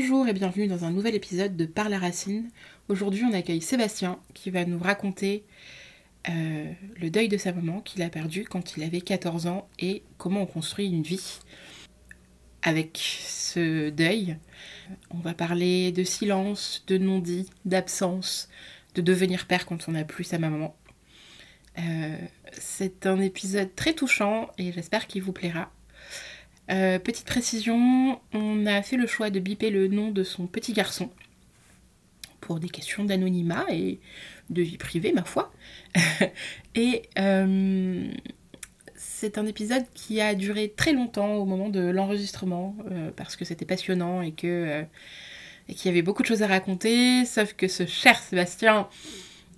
Bonjour et bienvenue dans un nouvel épisode de Par la Racine. Aujourd'hui, on accueille Sébastien qui va nous raconter euh, le deuil de sa maman qu'il a perdu quand il avait 14 ans et comment on construit une vie. Avec ce deuil, on va parler de silence, de non-dit, d'absence, de devenir père quand on n'a plus sa maman. Euh, c'est un épisode très touchant et j'espère qu'il vous plaira. Euh, petite précision, on a fait le choix de biper le nom de son petit garçon pour des questions d'anonymat et de vie privée, ma foi. et euh, c'est un épisode qui a duré très longtemps au moment de l'enregistrement euh, parce que c'était passionnant et que et qu'il y avait beaucoup de choses à raconter, sauf que ce cher Sébastien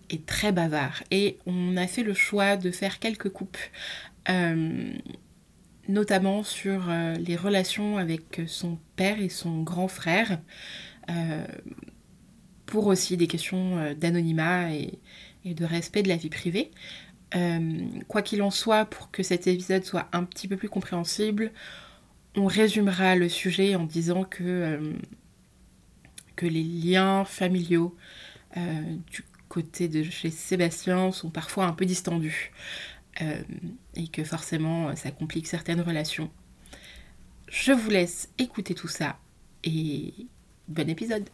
est très bavard et on a fait le choix de faire quelques coupes notamment sur euh, les relations avec son père et son grand frère, euh, pour aussi des questions euh, d'anonymat et, de respect de la vie privée. quoi qu'il en soit, pour que cet épisode soit un petit peu plus compréhensible, on résumera le sujet en disant que les liens familiaux du côté de chez Sébastien sont parfois un peu distendus. Euh, et que forcément ça complique certaines relations. Je vous laisse écouter tout ça et bon épisode.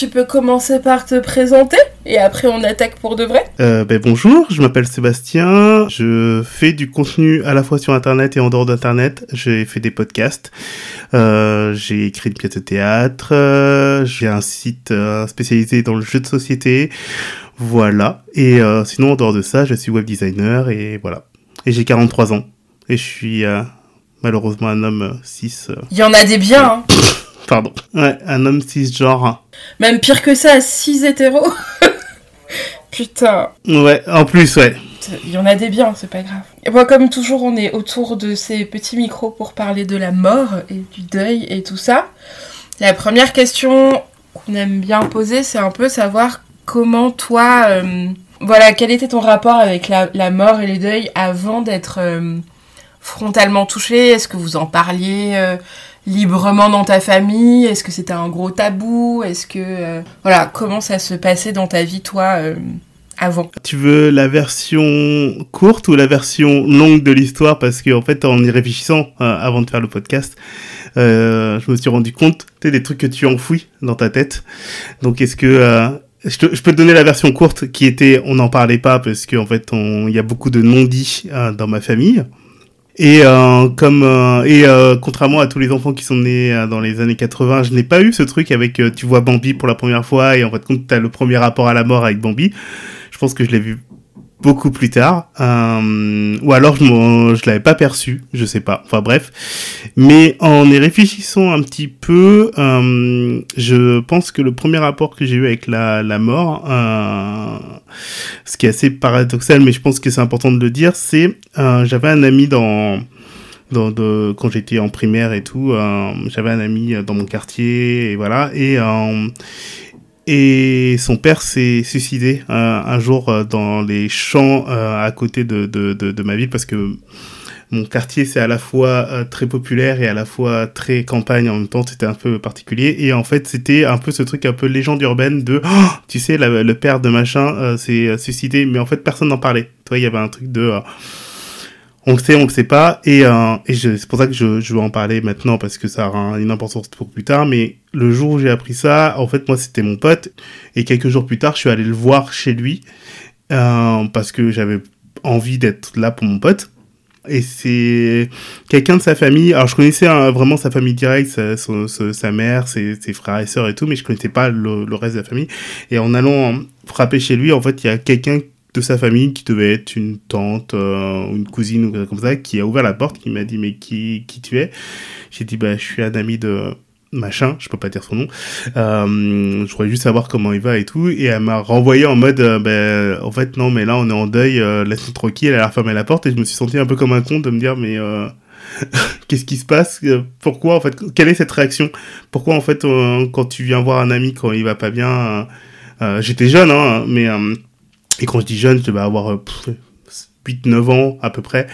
Tu peux commencer par te présenter et après on attaque pour de vrai euh, ben, Bonjour, je m'appelle Sébastien, je fais du contenu à la fois sur Internet et en dehors d'Internet, j'ai fait des podcasts, euh, j'ai écrit une pièce de théâtre, euh, j'ai un site spécialisé dans le jeu de société, voilà, et sinon en dehors de ça je suis web designer et voilà, et j'ai 43 ans et je suis malheureusement un homme 6. Il y en a des biens hein Pardon. Ouais, un homme cisgenre. Même pire que ça, 6 hétéros. Putain. Ouais, en plus, ouais. Il y en a des biens, c'est pas grave. Et moi, comme toujours, on est autour de ces petits micros pour parler de la mort et du deuil et tout ça. La première question qu'on aime bien poser, c'est un peu savoir comment toi, euh, voilà, quel était ton rapport avec la, mort et les deuils avant d'être euh, frontalement touché? Est-ce que vous en parliez euh, librement dans ta famille? Est-ce que c'était un gros tabou? Est-ce que euh, voilà, comment ça se passait dans ta vie toi euh, avant? Tu veux la version courte ou la version longue de l'histoire? Parce qu'en en fait, en y réfléchissant euh, avant de faire le podcast, je me suis rendu compte des trucs que tu enfouis dans ta tête. Donc, est-ce que je, je, peux te donner la version courte qui était on n'en parlait pas parce qu'en fait il y a beaucoup de non-dits dans ma famille. Et euh, comme euh, et euh, contrairement à tous les enfants qui sont nés dans les années 80, je n'ai pas eu ce truc avec tu vois Bambi pour la première fois et en fait tu as le premier rapport à la mort avec Bambi. Je pense que je l'ai vu beaucoup plus tard, euh, ou alors je, je l'avais pas perçu, je sais pas. Enfin bref, mais en y réfléchissant un petit peu, euh, je pense que le premier rapport que j'ai eu avec la, la mort, euh, ce qui est assez paradoxal, mais je pense que c'est important de le dire, c'est euh, j'avais un ami dans dans, de, quand j'étais en primaire et tout, euh, j'avais un ami dans mon quartier et voilà. Et et son père s'est suicidé euh, un jour euh, dans les champs euh, à côté de, de, de, ma ville parce que mon quartier c'est à la fois très populaire et à la fois très campagne en même temps. C'était un peu particulier. Et en fait c'était un peu ce truc un peu légende urbaine de oh, tu sais le père de machin s'est suicidé mais en fait personne n'en parlait. Toi il y avait un truc de on le sait, on le sait pas, et, euh, c'est pour ça que je, je veux en parler maintenant parce que ça aura une importance pour plus tard. Mais le jour où j'ai appris ça, en fait, moi c'était mon pote, et quelques jours plus tard, je suis allé le voir chez lui euh, parce que j'avais envie d'être là pour mon pote. Et c'est quelqu'un de sa famille. Alors je connaissais hein, vraiment sa famille directe, sa, mère, ses, ses, frères et sœurs et tout, mais je connaissais pas le, le reste de la famille. Et en allant frapper chez lui, en fait, il y a quelqu'un de sa famille qui devait être une tante euh, une cousine ou comme ça qui a ouvert la porte qui m'a dit mais qui qui tu es? J'ai dit bah je suis un ami de machin je peux pas dire son nom. Euh, je voulais juste savoir comment il va et tout. Et elle m'a renvoyé en mode ben en fait non mais là on est en deuil euh, laisse-nous tranquille elle a refermé la porte et je me suis senti un peu comme un con de me dire mais qu'est-ce qui se passe? Pourquoi en fait quelle est cette réaction? Pourquoi en fait quand tu viens voir un ami quand il va pas bien j'étais jeune hein mais Et quand je dis jeune, je vais avoir 8-9 ans à peu près.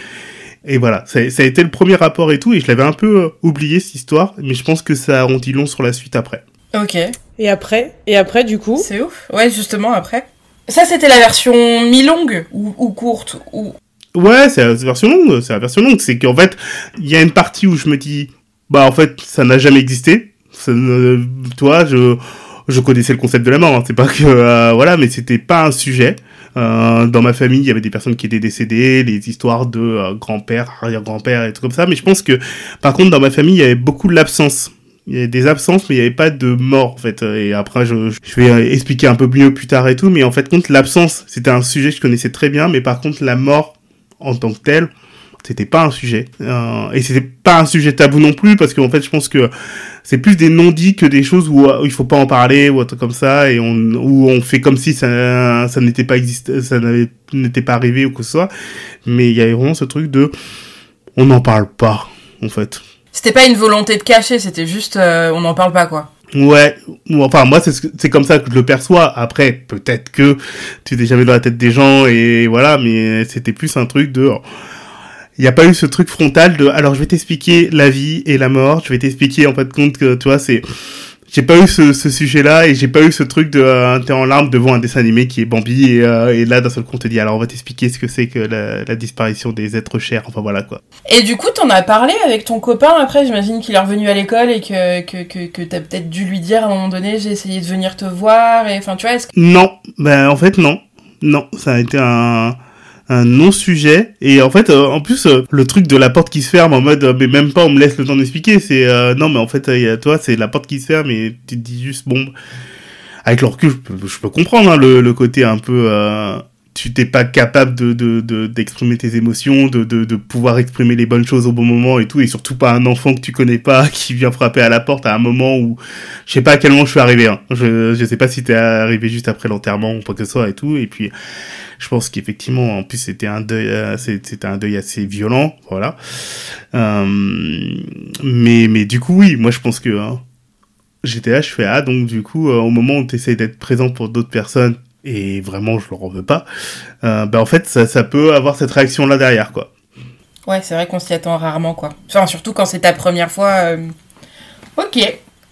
Et voilà, ça, ça, a été le premier rapport et tout, et je l'avais un peu oublié cette histoire, mais je pense que ça en dit long sur la suite après. Ok. Et après? Et après, du coup? C'est ouf. Ouais, justement, après. Ça, c'était la version mi-longue ou, ou, courte ou... Ouais, c'est la version longue. C'est la version longue. C'est qu'en fait, il y a une partie où je me dis, bah, en fait, ça n'a jamais existé. Ça, toi, je, je connaissais le concept de la mort. Hein. C'est pas que, euh, voilà, mais c'était pas un sujet. Euh, dans ma famille, il y avait des personnes qui étaient décédées, les histoires de euh, grand-père, arrière-grand-père et tout comme ça. Mais je pense que, par contre, dans ma famille, il y avait beaucoup de l'absence. Il y avait des absences, mais il n'y avait pas de mort, en fait. Et après, je, je vais expliquer un peu mieux plus tard et tout. Mais en fait, contre l'absence, c'était un sujet que je connaissais très bien. Mais par contre, la mort, en tant que telle, c'était pas un sujet. Euh, et c'était pas un sujet tabou non plus, parce qu'en fait, je pense que c'est plus des non-dits que des choses où, où, il faut pas en parler, ou un truc comme ça, et on, où on fait comme si ça, ça n'était pas existé, ça n'était pas arrivé ou que ce soit. Mais il y avait vraiment ce truc de, on n'en parle pas, en fait. C'était pas une volonté de cacher, c'était juste euh, on n'en parle pas quoi. Ouais, enfin moi c'est comme ça que je le perçois. Après peut-être que tu t'es jamais dans la tête des gens et voilà, mais c'était plus un truc de il n'y a pas eu ce truc frontal de alors je vais t'expliquer la vie et la mort, je vais t'expliquer en fait compte que tu vois c'est j'ai pas eu ce, ce sujet-là et j'ai pas eu ce truc de euh, t'es en larmes devant un dessin animé qui est Bambi et, euh, et là d'un seul coup on te dit alors on va t'expliquer ce que c'est que la, la, disparition des êtres chers. Enfin voilà quoi. Et du coup t'en as parlé avec ton copain après? J'imagine qu'il est revenu à l'école et que que que, que t'as peut-être dû lui dire à un moment donné j'ai essayé de venir te voir et enfin tu vois est-ce que... Non. Ben en fait non. Non. Ça a été un un non-sujet. Et en fait, euh, en plus, euh, le truc de la porte qui se ferme en mode, euh, mais même pas, on me laisse le temps d'expliquer. C'est non, mais en fait, toi, c'est la porte qui se ferme et tu te dis juste, bon, avec le recul, je peux, comprendre hein, le, le, côté un peu tu t'es pas capable de d'exprimer tes émotions, de, de, de pouvoir exprimer les bonnes choses au bon moment et tout, et surtout pas un enfant que tu connais pas qui vient frapper à la porte à un moment où je sais pas à quel moment je suis arrivé. Hein. Je je sais pas si t'es arrivé juste après l'enterrement ou quoi que ce soit et tout, et puis je pense qu'effectivement en plus c'était un deuil euh, c'était un deuil assez violent, voilà. Euh, mais mais du coup oui, moi je pense que hein, j'étais là, je fais ah donc du coup euh, au moment où tu d'être présent pour d'autres personnes et vraiment je leur veux pas, euh, ben en fait ça, ça peut avoir cette réaction là derrière quoi. Ouais, c'est vrai qu'on s'y attend rarement quoi. Enfin surtout quand c'est ta première fois. Euh... Ok.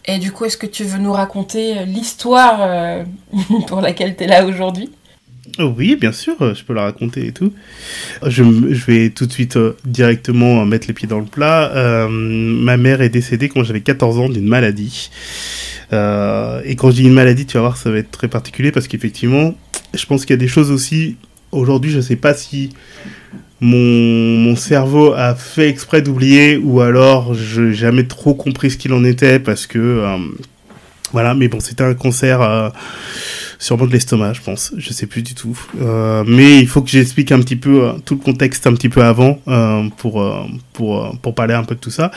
Et du coup, est-ce que tu veux nous raconter euh, l'histoire euh, pour laquelle tu es là aujourd'hui? Oui, bien sûr, je peux la raconter et tout. Je, je vais tout de suite euh, directement mettre les pieds dans le plat. Euh, ma mère est décédée quand j'avais 14 ans d'une maladie. Euh, et quand je dis une maladie, tu vas voir, ça va être très particulier parce qu'effectivement, je pense qu'il y a des choses aussi. Aujourd'hui, je ne sais pas si mon, cerveau a fait exprès d'oublier ou alors je n'ai jamais trop compris ce qu'il en était parce que. Euh, voilà, mais bon, c'était un concert. Euh, sûrement de l'estomac, je pense. Je sais plus du tout. Euh, mais il faut que j'explique un petit peu tout le contexte un petit peu avant pour, pour, pour parler un peu de tout ça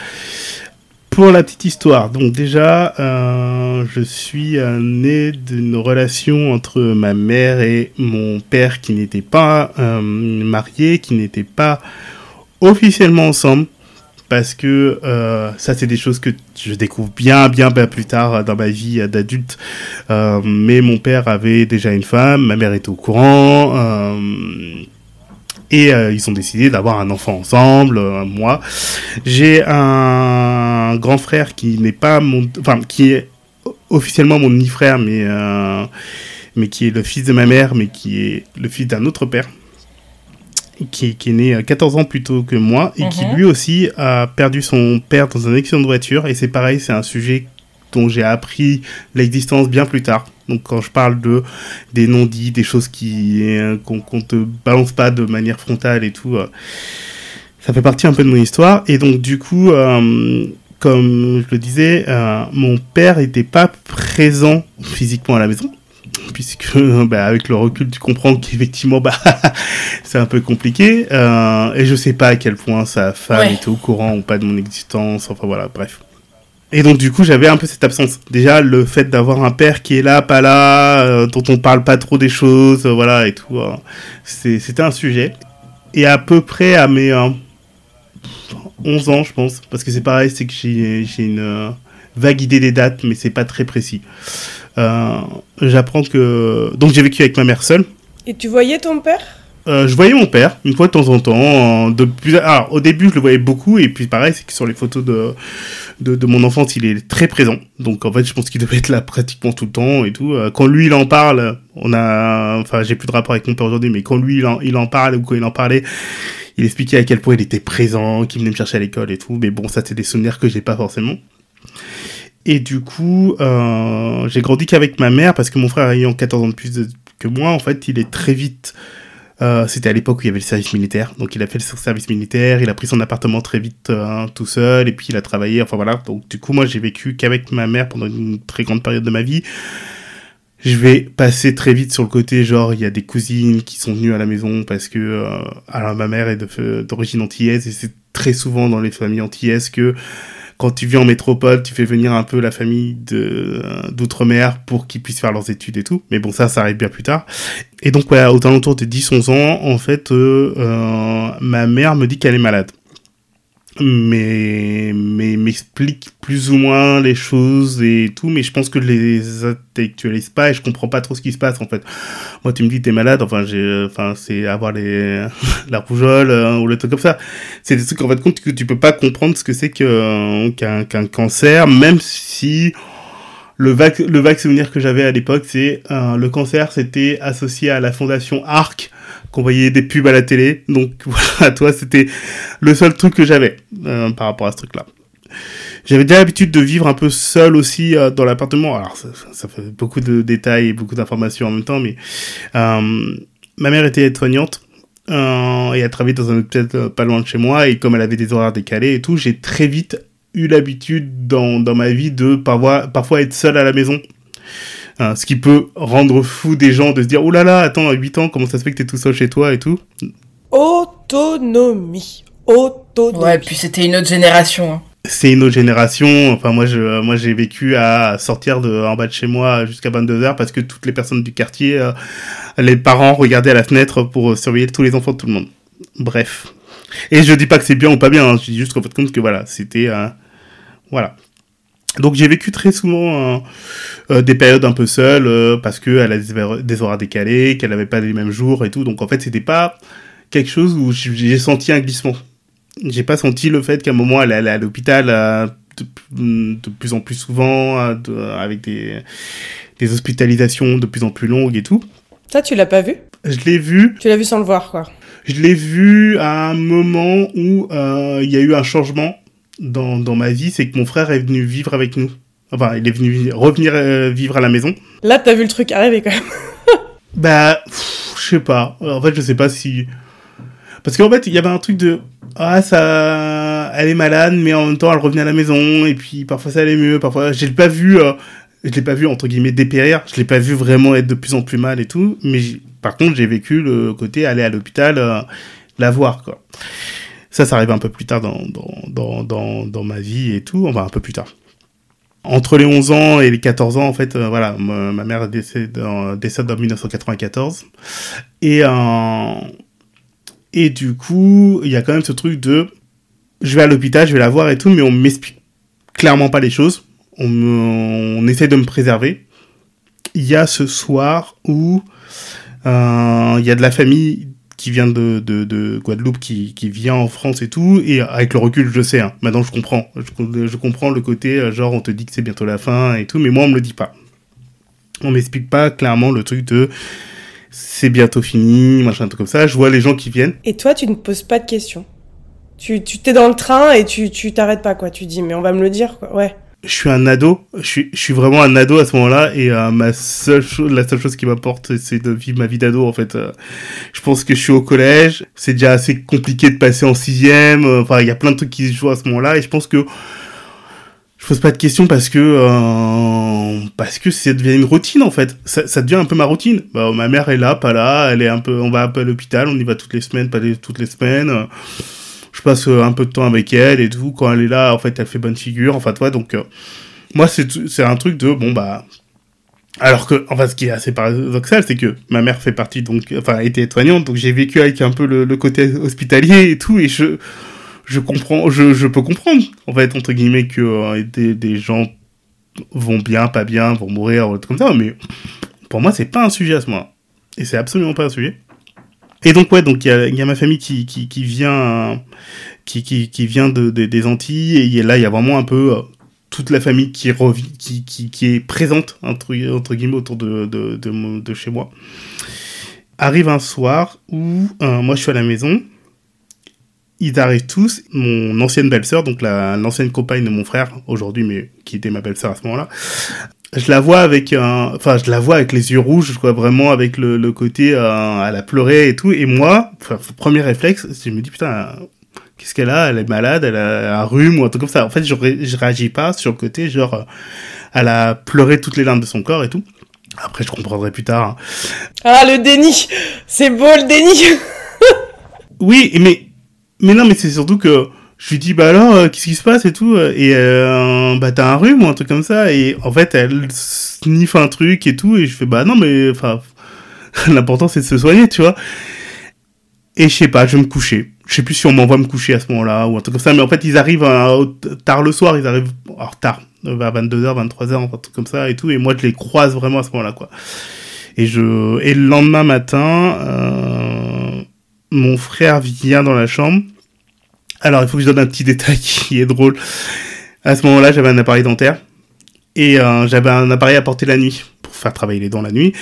pour la petite histoire, donc déjà, euh, je suis euh, né d'une relation entre ma mère et mon père qui n'était pas euh, mariés, qui n'étaient pas officiellement ensemble, parce que euh, ça, c'est des choses que je découvre bien, bien, bien plus tard dans ma vie d'adulte. Mais mon père avait déjà une femme, ma mère était au courant. Et ils ont décidé d'avoir un enfant ensemble, moi. J'ai un grand frère qui n'est pas mon... Enfin, qui est officiellement mon demi-frère, mais, euh, mais qui est le fils de ma mère, mais qui est le fils d'un autre père. Qui, qui, est né 14 ans plus tôt que moi et qui lui aussi a perdu son père dans un accident de voiture et c'est pareil c'est un sujet dont j'ai appris l'existence bien plus tard donc quand je parle de des non-dits, des choses qui euh, qu'on qu te balance pas de manière frontale et tout, euh, ça fait partie un peu de mon histoire. Et donc du coup, euh, comme je le disais, euh, mon père était pas présent physiquement à la maison. Puisque bah, avec le recul, tu comprends qu'effectivement, bah, c'est un peu compliqué. Euh, et je sais pas à quel point sa femme ouais. était au courant ou pas de mon existence. Enfin voilà, bref. Et donc du coup j'avais un peu cette absence. Déjà le fait d'avoir un père qui est là, pas là, euh, dont on parle pas trop des choses, voilà et tout. Euh, C'était un sujet. Et à peu près à mes 11 ans je pense, parce que c'est pareil, c'est que j'ai une vague idée des dates, mais c'est pas très précis. J'apprends que... Donc j'ai vécu avec ma mère seule. Et tu voyais ton père? Euh, je voyais mon père une fois de temps en temps. Alors, au début, je le voyais beaucoup, et puis pareil, c'est que sur les photos de, de, de, mon enfance, il est très présent. Donc, en fait, je pense qu'il devait être là pratiquement tout le temps et tout. Euh, quand lui, il en parle, on a, enfin, j'ai plus de rapport avec mon père aujourd'hui, mais quand lui, il en, il en parle ou quand il en parlait, il expliquait à quel point il était présent, qu'il venait me chercher à l'école et tout. Mais bon, ça, c'est des souvenirs que j'ai pas forcément. Et du coup, euh, j'ai grandi qu'avec ma mère parce que mon frère ayant 14 ans de plus que moi, en fait, il est très vite. Euh, c'était à l'époque où il y avait le service militaire, donc il a fait le service militaire, il a pris son appartement très vite euh, tout seul, et puis il a travaillé, enfin voilà. Donc du coup, moi j'ai vécu qu'avec ma mère pendant une très grande période de ma vie. Je vais passer très vite sur le côté genre il y a des cousines qui sont venues à la maison parce que euh, alors ma mère est d'origine antillaise et c'est très souvent dans les familles antillaises que quand tu vis en métropole, tu fais venir un peu la famille de d'outre-mer pour qu'ils puissent faire leurs études et tout. Mais bon, ça, ça arrive bien plus tard. Et donc, voilà, au alentours de 10-11 ans, en fait, euh, euh, ma mère me dit qu'elle est malade mais mais m'explique plus ou moins les choses et tout mais je pense que je les intellectualise pas et je comprends pas trop ce qui se passe en fait. Moi tu me dis t'es malade enfin j'ai enfin c'est avoir les la rougeole euh, ou le truc comme ça. C'est des trucs en fait compte que tu peux pas comprendre ce que c'est que qu'un cancer même si le vague souvenir que j'avais à l'époque c'est euh, le cancer c'était associé à la fondation ARC qu'on voyait des pubs à la télé. Donc voilà, toi, c'était le seul truc que j'avais euh, par rapport à ce truc-là. J'avais déjà l'habitude de vivre un peu seul aussi euh, dans l'appartement. Alors, ça, fait beaucoup de détails et beaucoup d'informations en même temps, mais euh, ma mère était aide-soignante et elle travaillait dans un hôpital pas loin de chez moi. Et comme elle avait des horaires décalés et tout, j'ai très vite eu l'habitude dans, dans ma vie de parfois, parfois être seul à la maison. Hein, ce qui peut rendre fou des gens de se dire, oh là là, attends, à 8 ans, comment ça se fait que t'es tout seul chez toi et tout? Autonomie. Autonomie. Ouais, puis c'était une autre génération. Hein. C'est une autre génération. Enfin, moi, je, moi, j'ai vécu à sortir de, en bas de chez moi jusqu'à 22h parce que toutes les personnes du quartier, euh, les parents regardaient à la fenêtre pour surveiller tous les enfants de tout le monde. Bref. Et je dis pas que c'est bien ou pas bien, hein, je dis juste qu'en fait compte que voilà, c'était, euh, voilà. Donc j'ai vécu très souvent euh, euh, des périodes un peu seules euh, parce que elle a des, horaires décalés, qu'elle n'avait pas les mêmes jours et tout. Donc en fait c'était pas quelque chose où j'ai senti un glissement. J'ai pas senti le fait qu'à un moment elle allait à l'hôpital de, plus en plus souvent avec des, des hospitalisations de plus en plus longues et tout. Ça tu l'as pas vu? Je l'ai vu. Tu l'as vu sans le voir quoi. Je l'ai vu à un moment où il y a eu un changement dans, dans ma vie, c'est que mon frère est venu vivre avec nous. Enfin, il est venu revenir euh, vivre à la maison. Là, t'as vu le truc arriver quand même. bah, je sais pas. En fait, je sais pas si. Parce qu'en fait, il y avait un truc de. Ah, ça. Elle est malade, mais en même temps, elle revenait à la maison. Et puis, parfois, ça allait mieux. Parfois, je l'ai pas vu. Euh, je l'ai pas vu, entre guillemets, dépérir. Je l'ai pas vu vraiment être de plus en plus mal et tout. Mais par contre, j'ai vécu le côté aller à l'hôpital, euh, la voir, quoi. Ça, ça arrive un peu plus tard dans, dans, dans, dans, ma vie et tout, enfin un peu plus tard. Entre les 11 ans et les 14 ans, en fait, euh, voilà, ma, mère décède en, décède en 1994. Et, euh, et du coup, il y a quand même ce truc de, je vais à l'hôpital, je vais la voir et tout, mais on m'explique clairement pas les choses. On, on essaie de me préserver. Il y a ce soir où euh, il y a de la famille qui vient de, de, de Guadeloupe, qui, qui, vient en France et tout, et avec le recul, je sais, hein, maintenant je comprends. Je, comprends le côté, euh, genre, on te dit que c'est bientôt la fin et tout, mais moi, on me le dit pas. On m'explique pas clairement le truc de c'est bientôt fini, machin, un truc comme ça. Je vois les gens qui viennent. Et toi, tu ne poses pas de questions. Tu t'es dans le train et tu t'arrêtes pas, quoi. Tu dis, mais on va me le dire, quoi. Ouais je suis un ado, je suis, je suis vraiment un ado à ce moment-là et euh, ma seule chose, la seule chose qui m'apporte, c'est de vivre ma vie d'ado en fait. Euh, je pense que je suis au collège, c'est déjà assez compliqué de passer en sixième. Euh, enfin, il y a plein de trucs qui se jouent à ce moment-là et je pense que je pose pas de questions parce que parce que ça devient une routine en fait. Ça, ça devient un peu ma routine. Bah, ma mère est là, pas là, elle est un peu, on va un peu à l'hôpital, on y va toutes les semaines, pas toutes les semaines je passe euh, un peu de temps avec elle et tout. Quand elle est là, en fait, elle fait bonne figure. Enfin, toi, donc, euh, moi, c'est un truc de, bon, bah, alors que, enfin, ce qui est assez paradoxal, c'est que ma mère fait partie, donc, enfin, était étoignante, donc j'ai vécu avec un peu le, côté hospitalier et tout, et je, je comprends, je, peux comprendre, en fait, entre guillemets, que euh, des, des, gens vont bien, pas bien, vont mourir, ou comme ça, mais pour moi, c'est pas un sujet à ce moment. Et c'est absolument pas un sujet. Et donc, ouais, donc il y a, ma famille qui, qui, vient, qui, qui, vient de, de, des Antilles, et là, il y a vraiment un peu euh, toute la famille qui, revit, qui, qui, qui est présente, entre, entre guillemets, autour de, de, de, de, chez moi. Arrive un soir où euh, moi je suis à la maison, ils arrivent tous, mon ancienne belle-sœur, donc l'ancienne compagne de mon frère aujourd'hui, mais qui était ma belle-sœur à ce moment-là, je la vois avec un, enfin je la vois avec les yeux rouges, quoi, vraiment avec le, le côté, euh, elle a pleuré et tout, et moi, premier réflexe, je me dis putain, qu'est-ce qu'elle a? Elle est malade, elle a un rhume ou un truc comme ça. En fait, je, je réagis pas sur le côté genre, euh, elle a pleuré toutes les larmes de son corps et tout. Après, je comprendrai plus tard. Hein. Ah, le déni C'est beau le déni Oui, mais, mais non, mais c'est surtout que je lui dis, bah alors, euh, qu'est-ce qui se passe et tout Et euh, bah, t'as un rhume ou un truc comme ça Et en fait, elle sniffe un truc et tout, et je fais, bah non, mais enfin, l'important c'est de se soigner, tu vois. Et je sais pas, je vais me coucher. Je sais plus si on m'envoie me coucher à ce moment-là ou un truc comme ça, mais en fait, ils arrivent tard le soir, ils arrivent, alors tard, vers 22h, 23h, un truc comme ça et tout, et moi je les croise vraiment à ce moment-là, quoi. Et je, et le lendemain matin, euh, mon frère vient dans la chambre. Alors, il faut que je donne un petit détail qui est drôle. À ce moment-là, j'avais un appareil dentaire et euh, j'avais un appareil à porter la nuit pour faire travailler les dents la nuit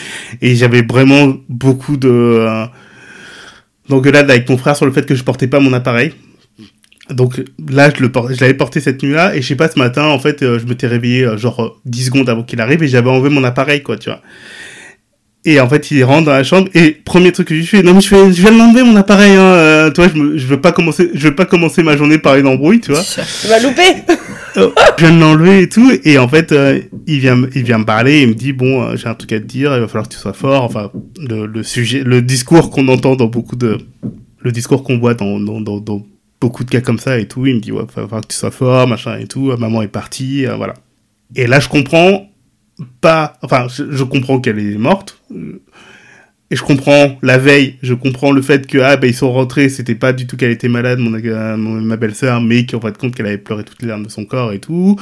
et j'avais vraiment beaucoup de euh, avec mon frère sur le fait que je portais pas mon appareil donc là, je, l'avais porté cette nuit-là, et je sais pas, ce matin, en fait, euh, je m'étais réveillé genre 10 secondes avant qu'il arrive, et j'avais enlevé mon appareil, quoi, tu vois. Et en fait, il rentre dans la chambre, et premier truc que je fais, non mais je, fais, je viens de l'enlever mon appareil, hein, euh, toi, je, me, je veux pas commencer, je veux pas commencer ma journée par une embrouille, tu vois. Tu vas louper oh, Je viens de l'enlever et tout, et en fait, il vient, il vient me parler, et il me dit, bon, j'ai un truc à te dire, il va falloir que tu sois fort, enfin, le, le sujet, le discours qu'on entend dans beaucoup de, le discours qu'on voit dans, dans, dans, dans beaucoup de cas comme ça et tout. Il me dit, ouais, il va falloir que tu sois fort, machin et tout. Maman est partie, euh, voilà. Et là, je comprends pas, enfin, je, comprends qu'elle est morte. Euh, et je comprends la veille, je comprends le fait que, ah, ben, ils sont rentrés, c'était pas du tout qu'elle était malade, mon, ma belle-sœur, mais qu'en fait compte qu'elle avait pleuré toutes les larmes de son corps et tout.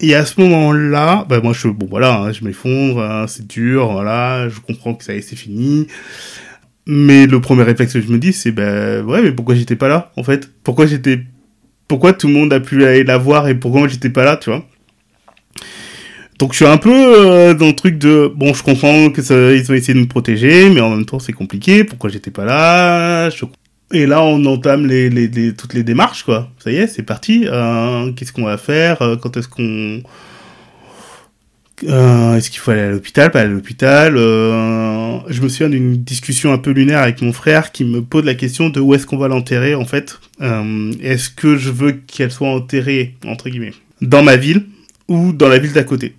Et à ce moment-là, bah, moi, je, bon, voilà, hein, je m'effondre, hein, c'est dur, voilà, je comprends que ça est, c'est fini. Mais le premier réflexe que je me dis, c'est ben ouais, mais pourquoi j'étais pas là en fait? Pourquoi j'étais, pourquoi tout le monde a pu aller la voir et pourquoi moi j'étais pas là, tu vois? Donc je suis un peu euh, dans le truc de bon, je comprends que ils ont essayé de me protéger, mais en même temps c'est compliqué. Pourquoi j'étais pas là? Et là on entame les, toutes les démarches quoi. Ça y est, c'est parti. Euh, Qu'est-ce qu'on va faire? Euh, Quand est-ce qu'on Est-ce qu'il faut aller à l'hôpital? Pas à l'hôpital. Je me souviens d'une discussion un peu lunaire avec mon frère qui me pose la question de où est-ce qu'on va l'enterrer en fait. Est-ce que je veux qu'elle soit enterrée entre guillemets dans ma ville ou dans la ville d'à côté?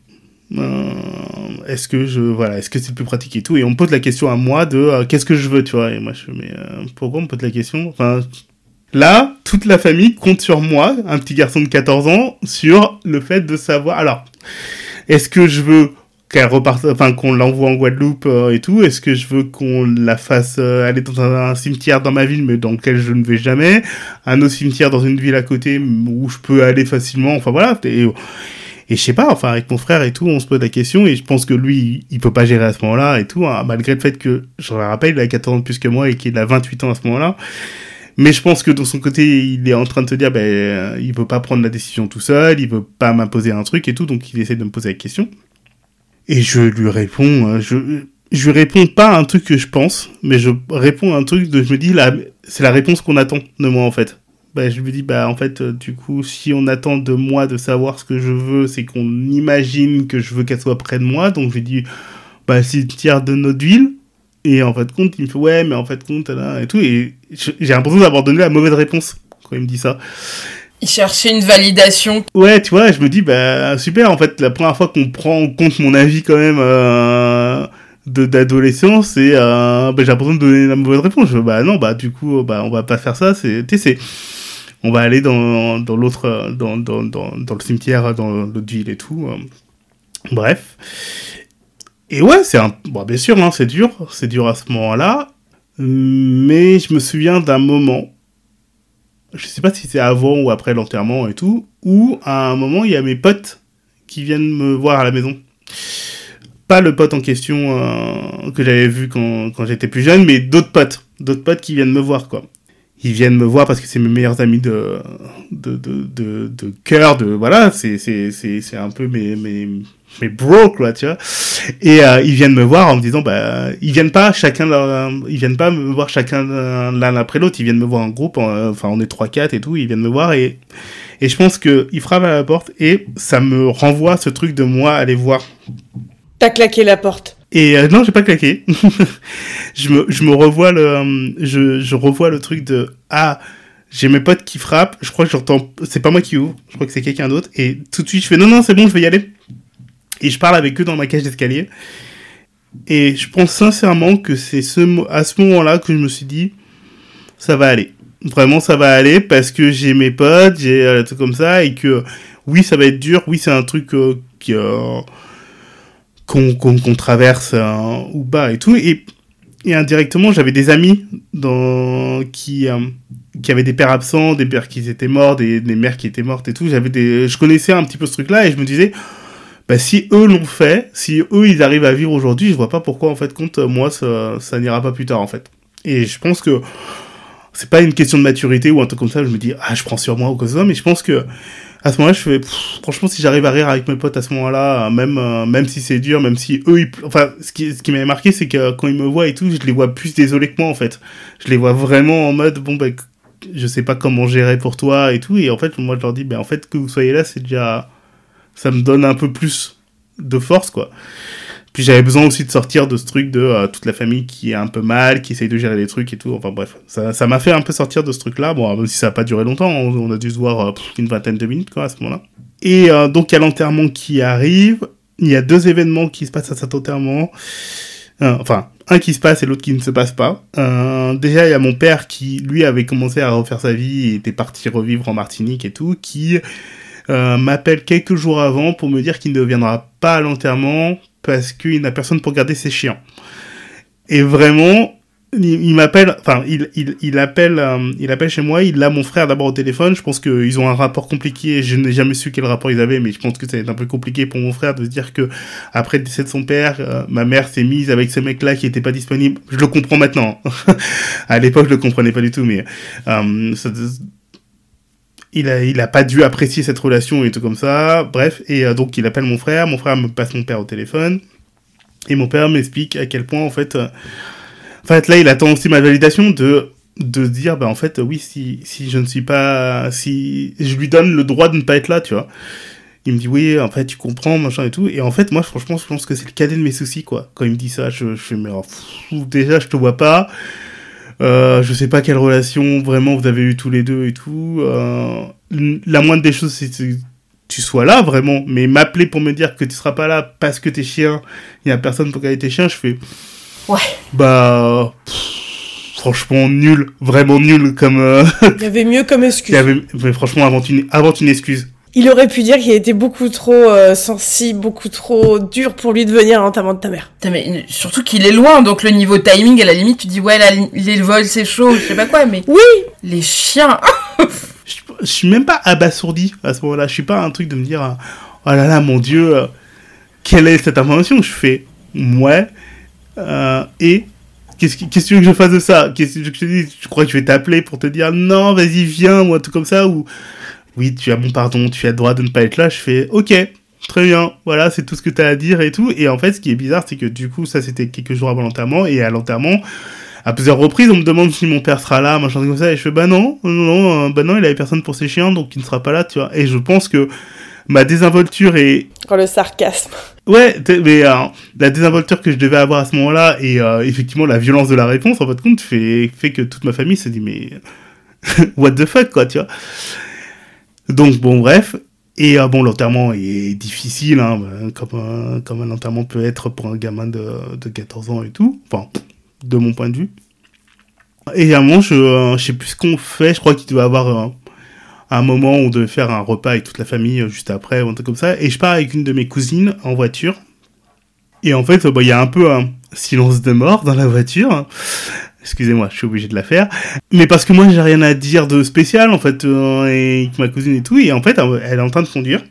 Est-ce que je voilà, est-ce que c'est le plus pratique et tout? Et on pose la question à moi de euh, qu'est-ce que je veux, tu vois? Et moi je mais pourquoi on pose la question? Enfin Là, toute la famille compte sur moi, un petit garçon de 14 ans, sur le fait de savoir. Alors, est-ce que je veux qu'elle reparte, enfin qu'on l'envoie en Guadeloupe euh, et tout? Est-ce que je veux qu'on la fasse euh, aller dans un, cimetière dans ma ville, mais dans lequel je ne vais jamais? Un autre cimetière dans une ville à côté où je peux aller facilement? Enfin voilà. Et, et je sais pas, enfin avec mon frère et tout, on se pose la question et je pense que lui, il peut pas gérer à ce moment-là et tout, hein, malgré le fait que, je le rappelle, il a 14 ans de plus que moi et qu'il a 28 ans à ce moment-là. Mais je pense que de son côté, il est en train de se dire, ben, euh, il veut pas prendre la décision tout seul, il veut pas m'imposer un truc et tout, donc il essaie de me poser la question. Et je lui réponds, euh, je, je lui réponds pas un truc que je pense, mais je réponds un truc de, je me dis, là, c'est la réponse qu'on attend de moi, en fait. Bah, je lui dis, bah, en fait, euh, du coup, si on attend de moi de savoir ce que je veux, c'est qu'on imagine que je veux qu'elle soit près de moi, donc je lui dis, bah, c'est tiers de notre ville, et en fait, compte, il me fait ouais, mais en fait, compte, là, et tout. Et j'ai l'impression d'avoir donné la mauvaise réponse quand il me dit ça. Il cherchait une validation. Ouais, tu vois, je me dis, bah super, en fait, la première fois qu'on prend en compte mon avis quand même euh, d'adolescent, c'est euh, bah, j'ai l'impression de donner la mauvaise réponse. Je, bah non, bah du coup, bah on va pas faire ça. C'est, tu sais, on va aller dans, dans l'autre, dans, dans, dans, le cimetière, dans l'autre ville et tout. Euh. Bref. Et ouais, c'est un... Bon, bien sûr, hein, c'est dur, c'est dur à ce moment-là, mais je me souviens d'un moment, je sais pas si c'est avant ou après l'enterrement et tout, où à un moment, il y a mes potes qui viennent me voir à la maison. pas le pote en question euh, que j'avais vu quand, quand j'étais plus jeune, mais d'autres potes, d'autres potes qui viennent me voir, quoi. Ils viennent me voir parce que c'est mes meilleurs amis de de de de, de cœur, de voilà, c'est c'est c'est c'est un peu mes mes mes bros quoi, tu vois. Et euh, ils viennent me voir en me disant bah ils viennent pas chacun ils viennent pas me voir chacun l'un après l'autre, ils viennent me voir en groupe, en- enfin on est trois quatre et tout, ils viennent me voir et et je pense que ils frappent à la porte et ça me renvoie ce truc de moi aller voir T'as claqué la porte. Et euh, non, j'ai pas claqué. je me revois le euh, je revois le truc de ah j'ai mes potes qui frappent. Je crois que j'entends c'est pas moi qui ouvre. Je crois que c'est quelqu'un d'autre. Et tout de suite je fais non non c'est bon je vais y aller. Et je parle avec eux dans ma cage d'escalier. Et je pense sincèrement que c'est ce à ce moment-là que je me suis dit ça va aller. Vraiment ça va aller parce que j'ai mes potes, j'ai euh, trucs comme ça et que oui ça va être dur. Oui c'est un truc euh, qui euh, qu'on traverse euh, ou bas et tout. Et, indirectement, j'avais des amis dans, qui, euh, qui avaient des pères absents, des pères qui étaient morts, des, mères qui étaient mortes et tout. Des, je connaissais un petit peu ce truc-là et je me disais, bah, si eux l'ont fait, si eux ils arrivent à vivre aujourd'hui, je vois pas pourquoi en fait compte moi ça, ça n'ira pas plus tard en fait. Et je pense que c'est pas une question de maturité ou un truc comme ça. Je me dis ah je prends sur moi ou quoi que ce soit, mais je pense que à ce moment-là, je fais, pff, franchement, si j'arrive à rire avec mes potes à ce moment-là, euh, même, euh, même si c'est dur, même si eux, enfin, ce qui, ce qui m'avait marqué, c'est que quand ils me voient et tout, je les vois plus désolés que moi, en fait. Je les vois vraiment en mode, bon, ben, je sais pas comment gérer pour toi et tout. Et en fait, moi, je leur dis, ben, en fait, que vous soyez là, c'est déjà, ça me donne un peu plus de force, quoi. Puis j'avais besoin aussi de sortir de ce truc de euh, toute la famille qui est un peu mal, qui essaye de gérer les trucs et tout. Enfin bref, ça m'a fait un peu sortir de ce truc-là. Bon, même si ça n'a pas duré longtemps, on, a dû se voir euh, une vingtaine de minutes quoi à ce moment-là. Et euh, donc il y a l'enterrement qui arrive. Il y a deux événements qui se passent à cet enterrement. Enfin, un qui se passe et l'autre qui ne se passe pas. Déjà, il y a mon père qui, lui, avait commencé à refaire sa vie et était parti revivre en Martinique et tout, qui euh, m'appelle quelques jours avant pour me dire qu'il ne viendra pas à l'enterrement parce qu'il n'a personne pour garder ses chiens. Et vraiment, il, m'appelle, enfin, il, il, appelle, euh, il appelle chez moi, il a mon frère d'abord au téléphone. Je pense qu'ils ont un rapport compliqué. Je n'ai jamais su quel rapport ils avaient, mais je pense que ça va être un peu compliqué pour mon frère de se dire que après le décès de son père, euh, ma mère s'est mise avec ce mec-là qui était pas disponible. Je le comprends maintenant. à l'époque, je le comprenais pas du tout, mais il a, il a pas dû apprécier cette relation et tout comme ça. Bref, et euh, donc il appelle mon frère, mon frère me passe mon père au téléphone, et mon père m'explique à quel point en fait, euh, en fait là il attend aussi ma validation de de dire bah en fait oui si si je ne suis pas si je lui donne le droit de ne pas être là tu vois. Il me dit oui en fait tu comprends machin et tout. Et en fait moi franchement je pense que c'est le cadet de mes soucis quoi. Quand il me dit ça je, je pff, déjà je te vois pas euh, je sais pas quelle relation vraiment vous avez eu tous les deux et tout. Euh, la moindre des choses, c'est que tu sois là vraiment, mais m'appeler pour me dire que tu seras pas là parce que t'es chien, il y a personne pour garder tes chiens, je fais. Ouais. Bah. pff, franchement, nul, vraiment nul comme. euh, Il y avait mieux comme il excuse. y avait- mais franchement, une, avant une excuse. Il aurait pu dire qu'il était beaucoup trop euh, sensible, beaucoup trop dur pour lui de venir à l'enterrement de ta mère. Mais euh, surtout qu'il est loin, donc le niveau timing, à la limite, tu dis, ouais, là, les vols, c'est chaud, je sais pas quoi, mais Oui. les chiens, Je, je suis même pas abasourdi à ce moment-là. Je suis pas un truc de me dire, euh, oh là là, mon dieu, euh, quelle est cette information? Je fais, ouais, euh, et qu'est-ce que qu'est-ce que tu veux que je fasse de ça? Qu'est-ce que tu veux que je te dise? Je crois que je vais t'appeler pour te dire, non, vas-y, viens, ou un truc comme ça, ou oui, tu as mon pardon, tu as le droit de ne pas être là. Je fais, ok, très bien, voilà, c'est tout ce que tu as à dire et tout. Et en fait, ce qui est bizarre, c'est que du coup, ça c'était quelques jours avant l'enterrement, et à l'enterrement, à plusieurs reprises, on me demande si mon père sera là, machin comme ça, et je fais bah non, non, non, euh, bah non, il avait personne pour ses chiens, donc il ne sera pas là, tu vois. Et je pense que ma désinvolture et Oh, le sarcasme. ouais, mais euh, la désinvolture que je devais avoir à ce moment-là et euh, effectivement la violence de la réponse, en fait, compte, fait fait que toute ma famille se dit mais what the fuck quoi, tu vois. Donc bon, bref. Et euh, bon, l'enterrement est difficile, hein, bah, comme, un, comme un enterrement peut être pour un gamin de, de 14 ans et tout. Enfin, de mon point de vue. Et à un moment, je, euh, je sais plus ce qu'on fait. Je crois qu'il y avoir euh, un moment où on devait faire un repas avec toute la famille euh, juste après, ou un truc comme ça. Et je pars avec une de mes cousines en voiture. Et en fait, euh, bah, il y a un peu un silence de mort dans la voiture. Excusez-moi, je suis obligé de la faire. Mais parce que moi, j'ai rien à dire de spécial, en fait, euh, et ma cousine et tout. Et en fait, elle est en train de conduire.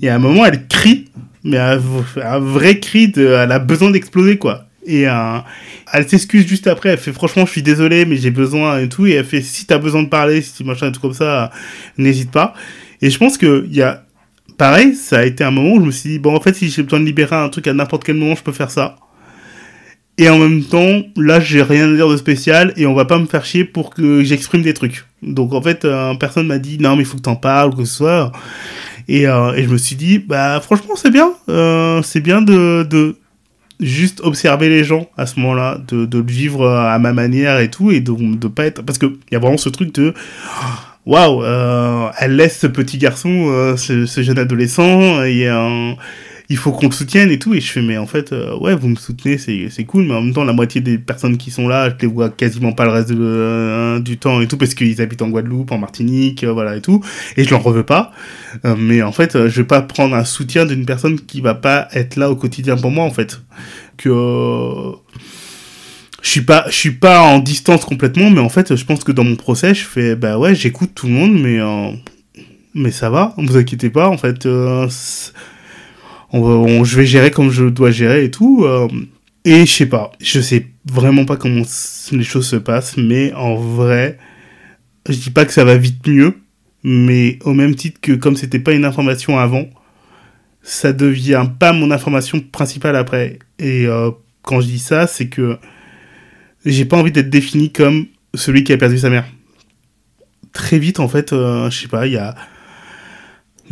Et à un moment, elle crie mais un, un vrai cri de, elle a besoin d'exploser, quoi. Et euh, elle s'excuse juste après, elle fait franchement je suis désolé mais j'ai besoin et tout, et elle fait si t'as besoin de parler, si machin et tout comme ça, n'hésite pas. Et je pense que il y a, pareil, ça a été un moment où je me suis dit, bon en fait si j'ai besoin de libérer un truc à n'importe quel moment je peux faire ça. Et en même temps, là j'ai rien à dire de spécial et on va pas me faire chier pour que j'exprime des trucs. Donc en fait, euh, personne m'a dit non mais il faut que t'en parles ou que ce soit. Et, euh, et je me suis dit, bah franchement c'est bien, euh, c'est bien de, de juste observer les gens à ce moment-là, de, de le vivre à ma manière et tout, et de, de pas être... Parce qu'il y a vraiment ce truc de... Waouh, euh, elle laisse ce petit garçon, ce, ce, jeune adolescent, et il faut qu'on soutienne et tout. Et je fais, mais en fait, euh, ouais, vous me soutenez, c'est cool, mais en même temps, la moitié des personnes qui sont là, je les vois quasiment pas le reste euh, du temps et tout, parce qu'ils habitent en Guadeloupe, en Martinique, euh, voilà et tout. Et je l'en reveux pas. mais en fait, je vais pas prendre un soutien d'une personne qui va pas être là au quotidien pour moi, en fait. Que je suis pas je suis pas en distance complètement mais en fait je pense que dans mon procès je fais bah ouais j'écoute tout le monde mais euh, mais ça va vous inquiétez pas en fait je vais gérer comme je dois gérer et tout euh, et je sais pas je sais vraiment pas comment les choses se passent mais en vrai je dis pas que ça va vite mieux mais au même titre que comme c'était pas une information avant ça devient pas mon information principale après et euh, quand je dis ça c'est que j'ai pas envie d'être défini comme celui qui a perdu sa mère. Très vite, en fait, euh, je sais pas, il y a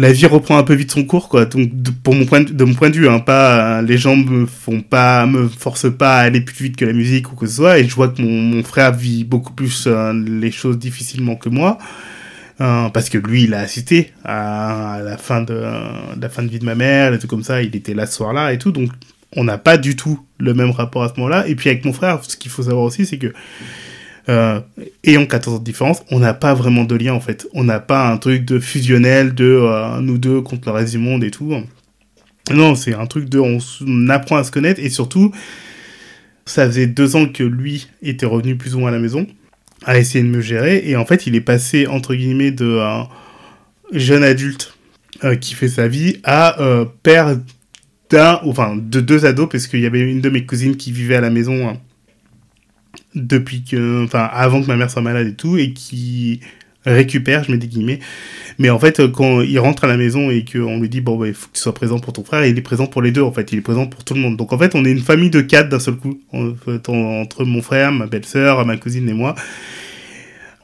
la vie reprend un peu vite son cours, quoi. Donc, de, mon point de, mon point de vue, hein, pas les gens me font pas, me forcent pas à aller plus vite que la musique ou que ce soit. Et je vois que mon, mon frère vit beaucoup plus euh, les choses difficilement que moi, euh, parce que lui, il a assisté à, la fin de, de, la fin de vie de ma mère, et tout comme ça. Il était là ce soir-là et tout, donc on n'a pas du tout le même rapport à ce moment-là. Et puis avec mon frère, ce qu'il faut savoir aussi, c'est que euh, ayant 14 ans de différence, on n'a pas vraiment de lien en fait. On n'a pas un truc de fusionnel de euh, nous deux contre le reste du monde et tout. Non, c'est un truc de on, apprend à se connaître et surtout, ça faisait deux ans que lui était revenu plus ou moins à la maison, à essayer de me gérer et en fait, il est passé entre guillemets de euh, jeune adulte euh, qui fait sa vie à père d'un, enfin de deux ados, parce qu'il y avait une de mes cousines qui vivait à la maison hein, depuis que, enfin avant que ma mère soit malade et tout, et qui récupère, je mets des guillemets. Mais en fait, quand il rentre à la maison et qu'on lui dit, bon, bah, il faut que tu sois présent pour ton frère, il est présent pour les deux, en fait, il est présent pour tout le monde. Donc en fait, on est une famille de quatre d'un seul coup, en fait, entre mon frère, ma belle-sœur, ma cousine et moi.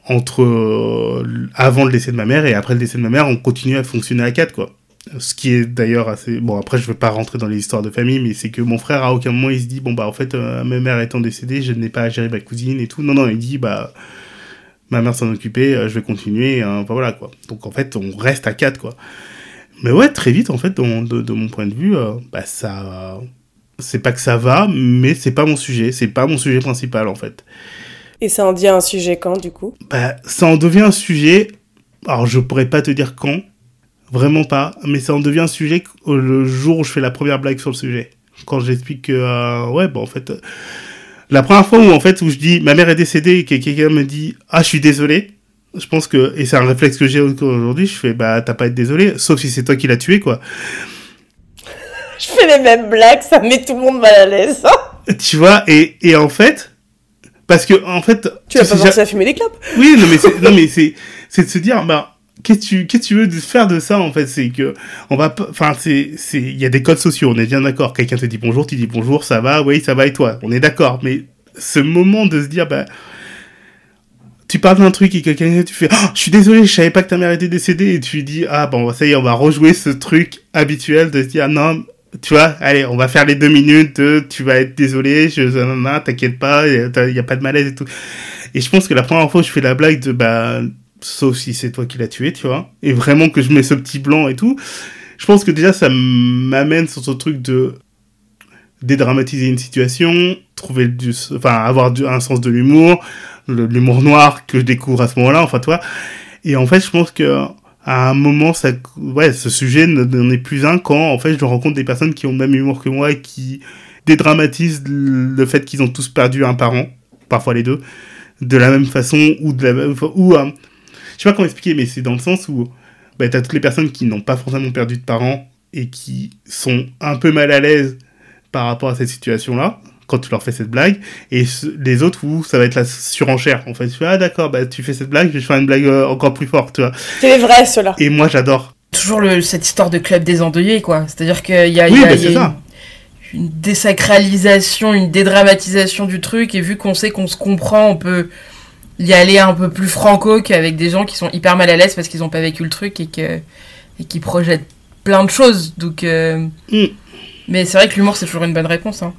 Entre euh, avant le décès de ma mère et après le décès de ma mère, on continue à fonctionner à quatre, quoi. Ce qui est d'ailleurs assez. Bon, après, je ne veux pas rentrer dans les histoires de famille, mais c'est que mon frère, à aucun moment, il se dit Bon, bah, en fait, euh, ma mère étant décédée, je n'ai pas à gérer ma cousine et tout. Non, non, il dit Bah, ma mère s'en occupait, euh, je vais continuer. Hein, voilà, quoi. Donc, en fait, on reste à quatre, quoi. Mais ouais, très vite, en fait, de, de, de mon point de vue, euh, bah, ça. C'est pas que ça va, mais c'est pas mon sujet. C'est pas mon sujet principal, en fait. Et ça en devient un sujet quand, du coup? Bah, ça en devient un sujet. Alors, je pourrais pas te dire quand Vraiment pas, mais ça en devient un sujet le jour où je fais la première blague sur le sujet. Quand j'explique que, euh, ouais, bon, en fait, euh, la première fois où, en fait, où je dis, ma mère est décédée et que quelqu'un me dit, ah, je suis désolé, je pense que, et c'est un réflexe que j'ai aujourd'hui, je fais, bah, t'as pas à être désolé, sauf si c'est toi qui l'as tué, quoi. je fais les mêmes blagues, ça met tout le monde mal à l'aise. tu vois, et, et en fait, parce que, en fait. Tu vas pas commencer à fumer des clopes Oui, non, mais c'est, non, mais c'est, c'est de se dire, bah, qu'est-ce que tu veux faire de ça en fait? C'est que on va enfin c'est c'est il y a des codes sociaux on est bien d'accord. Quelqu'un te dit bonjour tu dis bonjour ça va oui ça va et toi? On est d'accord. Mais ce moment de se dire bah tu parles d'un truc et quelqu'un tu fais oh, je suis désolé je savais pas que ta mère était décédée. Et tu dis ah bon ça y est on va rejouer ce truc habituel de se dire non tu vois allez on va faire les deux minutes de, tu vas être désolé je t'inquiète pas il y a pas de malaise et tout. Et je pense que la première fois où je fais la blague de bah sauf si c'est toi qui l'as tué, tu vois, et vraiment que je mets ce petit blanc et tout, je pense que déjà ça m'amène sur ce truc de dédramatiser une situation, trouver du, enfin avoir un sens de l'humour, l'humour noir que je découvre à ce moment-là, enfin toi, et en fait je pense que à un moment ça, ouais, ce sujet n'en est plus un quand en fait je rencontre des personnes qui ont le même humour que moi et qui dédramatisent le fait qu'ils ont tous perdu un parent, parfois les deux, de la même façon ou de la même, ou je sais pas comment expliquer, mais c'est dans le sens où bah, t'as toutes les personnes qui n'ont pas forcément perdu de parents et qui sont un peu mal à l'aise par rapport à cette situation-là quand tu leur fais cette blague et les autres où ça va être la surenchère. En fait tu fais ah d'accord bah tu fais cette blague je vais faire une blague euh, encore plus forte tu vois. C'est vrai cela. Et moi j'adore. Toujours le, cette histoire de club des endeuillés quoi. C'est à dire qu'il y a, y a, y a une, une, désacralisation une dédramatisation du truc et vu qu'on sait qu'on se comprend on peut y aller un peu plus franco qu'avec des gens qui sont hyper mal à l'aise parce qu'ils ont pas vécu le truc et que et qui projettent plein de choses donc euh... mm. mais c'est vrai que l'humour c'est toujours une bonne réponse hein.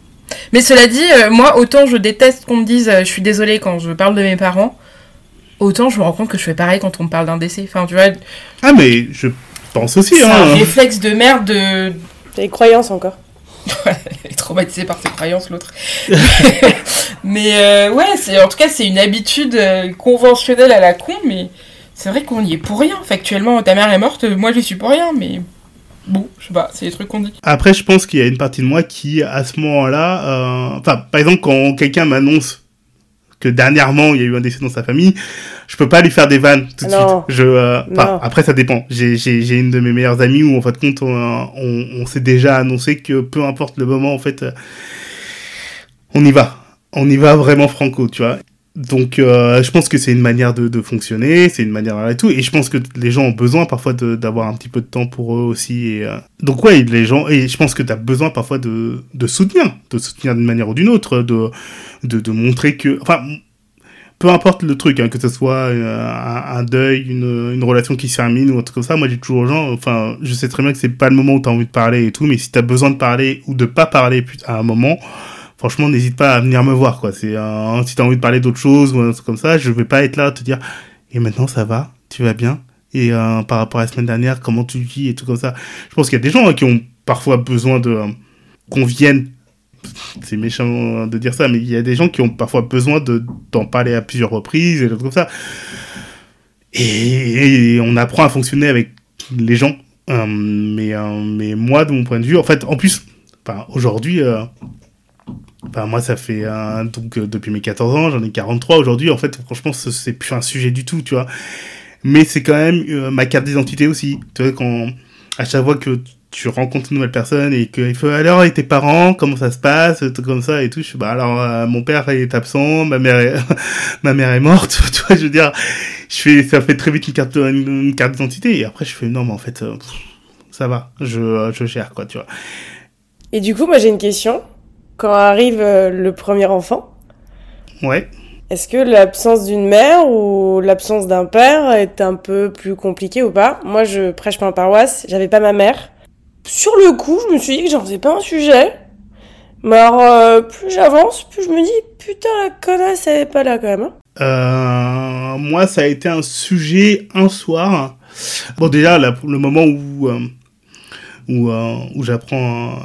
Mais cela dit, euh, moi, autant je déteste qu'on me dise euh, je suis désolée quand je parle de mes parents, autant je me rends compte que je fais pareil quand on me parle d'un décès. Enfin, tu vois. Ah, mais je pense aussi. C'est hein. un réflexe de merde de. Des croyances encore. Elle est traumatisée par ses croyances, l'autre. mais euh, ouais, en tout cas, c'est une habitude euh, conventionnelle à la con, mais c'est vrai qu'on y est pour rien. Factuellement, ta mère est morte, moi je suis pour rien, mais. Bon, je sais pas, c'est des trucs qu'on dit. Après, je pense qu'il y a une partie de moi qui, à ce moment-là, euh... enfin, par exemple, quand quelqu'un m'annonce que dernièrement il y a eu un décès dans sa famille, je peux pas lui faire des vannes tout de non. suite. Je, euh... après, ça dépend. J'ai une de mes meilleures amies où, en fait, compte, on, on, on s'est déjà annoncé que peu importe le moment, en fait, on y va. On y va vraiment franco, tu vois. Donc, euh, je pense que c'est une manière de, de fonctionner, c'est une manière et tout, et je pense que les gens ont besoin parfois d'avoir un petit peu de temps pour eux aussi. Et, euh... Donc, ouais, les gens, et je pense que tu as besoin parfois de, de soutenir, de soutenir d'une manière ou d'une autre, de, de, de montrer que, enfin, peu importe le truc, hein, que ce soit euh, un, deuil, une, relation qui se termine ou un truc comme ça, moi j'ai toujours aux gens, enfin, je sais très bien que c'est pas le moment où tu as envie de parler et tout, mais si tu as besoin de parler ou de pas parler à un moment, franchement, n'hésite pas à venir me voir, quoi. C'est, euh, si t'as envie de parler d'autre chose ou un truc comme ça, je vais pas être là à te dire, et maintenant ça va, tu vas bien, et euh, par rapport à la semaine dernière, comment tu vis et tout comme ça. Je pense qu'il y a des gens hein, qui ont parfois besoin de, euh, qu'on vienne, c'est méchant de dire ça, mais il y a des gens qui ont parfois besoin de, d'en parler à plusieurs reprises et comme ça. Et, on apprend à fonctionner avec les gens. Euh, mais, mais moi, de mon point de vue, en fait, en plus, enfin, aujourd'hui, Enfin, moi, ça fait donc euh, depuis mes 14 ans, j'en ai 43 aujourd'hui. En fait, franchement, c'est plus un sujet du tout, tu vois. Mais c'est quand même euh, ma carte d'identité aussi. Tu vois, quand à chaque fois que tu rencontres une nouvelle personne et qu'il faut alors et tes parents, comment ça se passe, tout comme ça et tout. Je suis bah alors euh, mon père est absent, ma mère est, ma mère est morte. Tu vois, je veux dire, je fais ça fait très vite une carte une, carte d'identité et après je fais non mais en fait euh, ça va, je je gère quoi, tu vois. Et du coup, moi j'ai une question quand arrive euh, le premier enfant. Ouais. Est-ce que l'absence d'une mère ou l'absence d'un père est un peu plus compliquée ou pas? Moi, je prêche pas en paroisse, j'avais pas ma mère. Sur le coup, je me suis dit que j'en faisais pas un sujet. Mais alors, euh, plus j'avance, plus je me dis, putain, la connasse, elle est pas là quand même. Hein. Euh, moi, ça a été un sujet un soir. Bon, déjà, le moment où, euh, où, où j'apprends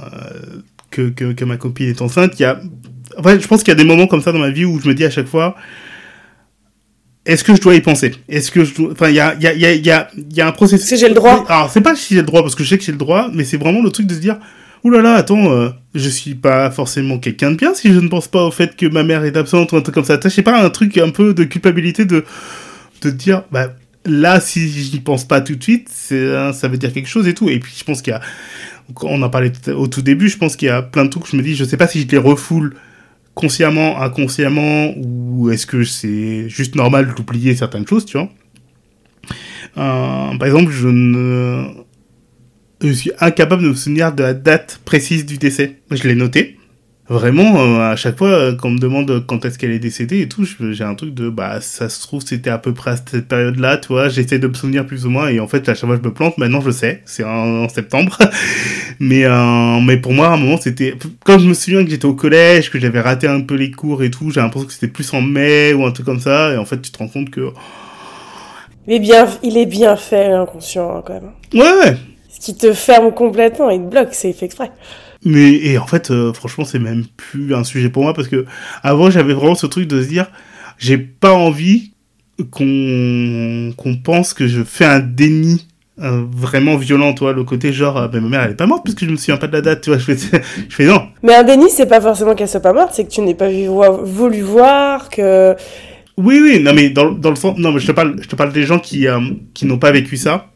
que, que, ma copine est enceinte, il y a... Je pense qu'il y a des moments comme ça dans ma vie où je me dis à chaque fois, est-ce que je dois y penser? Est-ce que je dois... Enfin, il y a, y, a, y, a, y, a, y a un processus... Si j'ai le droit. Alors, c'est pas si j'ai le droit, parce que je sais que j'ai le droit, mais c'est vraiment le truc de se dire, Ouh là là, attends, euh, je suis pas forcément quelqu'un de bien si je ne pense pas au fait que ma mère est absente ou un truc comme ça. Je sais pas, un truc un peu de culpabilité de, de dire, bah, là, si j'y pense pas tout de suite, ça veut dire quelque chose et tout. Et puis, je pense qu'il y a, on en parlait au tout début, je pense qu'il y a plein de trucs, je me dis, je sais pas si je les refoule consciemment, inconsciemment, ou est-ce que c'est juste normal d'oublier certaines choses, tu vois. Euh, par exemple, je ne, je suis incapable de me souvenir de la date précise du décès. Je l'ai noté. Vraiment, euh, à chaque fois, quand on me demande quand est-ce qu'elle est décédée et tout, j'ai un truc de, bah, ça se trouve, c'était à peu près à cette période-là, tu vois, j'essaie de me souvenir plus ou moins, et en fait, à chaque fois, je me plante, maintenant, je sais, c'est en, en, septembre. mais, euh, mais pour moi, à un moment, c'était, quand je me souviens que j'étais au collège, que j'avais raté un peu les cours et tout, j'ai l'impression que c'était plus en mai ou un truc comme ça, et en fait, tu te rends compte que... Il est bien, il est bien fait, l'inconscient, hein, quand même. Ouais, ouais Ce qui te ferme complètement, il te bloque, c'est fait exprès. Mais et en fait, euh, franchement, c'est même plus un sujet pour moi parce que avant, j'avais vraiment ce truc de se dire, j'ai pas envie qu'on qu'on pense que je fais un déni euh, vraiment violent, toi, le côté genre, euh, ben, ma mère elle est pas morte puisque je me souviens pas de la date, tu vois, je fais, je fais non. Mais un déni, c'est pas forcément qu'elle soit pas morte, c'est que tu n'es pas voulu voir, que. Oui, oui, non, mais dans, dans le sens, non, mais je te parle, je te parle des gens qui, euh, qui n'ont pas vécu ça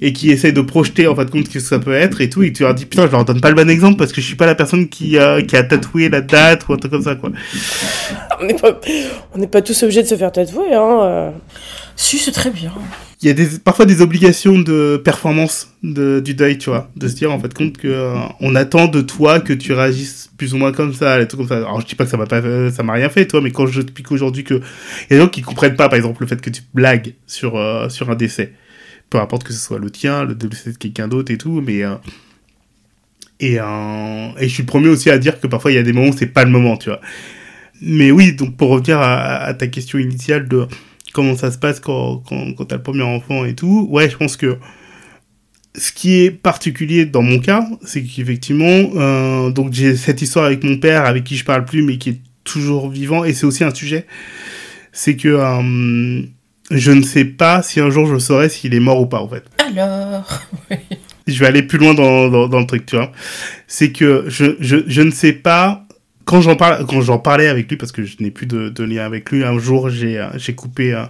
et qui essaie de projeter en fait compte ce que ça peut être et tout. Et tu leur dis putain je leur donne pas le bon exemple parce que je suis pas la personne qui, a qui a tatoué la date ou un truc comme ça quoi. On n'est pas, on pas tous obligés de se faire tatouer hein euh. si c'est très bien. Il y a des, parfois des obligations de performance de, du deuil tu vois de se dire en fait compte que euh, on attend de toi que tu réagisses plus ou moins comme ça et tout comme ça. Alors je dis pas que ça m'a pas ça m'a rien fait toi mais quand je te pique aujourd'hui que il y a des gens qui comprennent pas par exemple le fait que tu blagues sur euh, sur un décès peu importe que ce soit le tien, le de quelqu'un d'autre et tout, mais euh, et, euh, et je suis le premier aussi à dire que parfois il y a des moments où c'est pas le moment, tu vois. Mais oui, donc pour revenir à, ta question initiale de comment ça se passe quand, quand, quand t'as le premier enfant et tout, ouais, je pense que ce qui est particulier dans mon cas, c'est qu'effectivement, euh, donc j'ai cette histoire avec mon père, avec qui je parle plus, mais qui est toujours vivant, et c'est aussi un sujet, c'est que je ne sais pas si un jour je saurai s'il est mort ou pas, en fait. Alors Je vais aller plus loin dans, dans, le truc, tu vois. C'est que je, je, je ne sais pas quand j'en parle, quand j'en parlais avec lui, parce que je n'ai plus de, de, lien avec lui, un jour j'ai euh, j'ai coupé euh,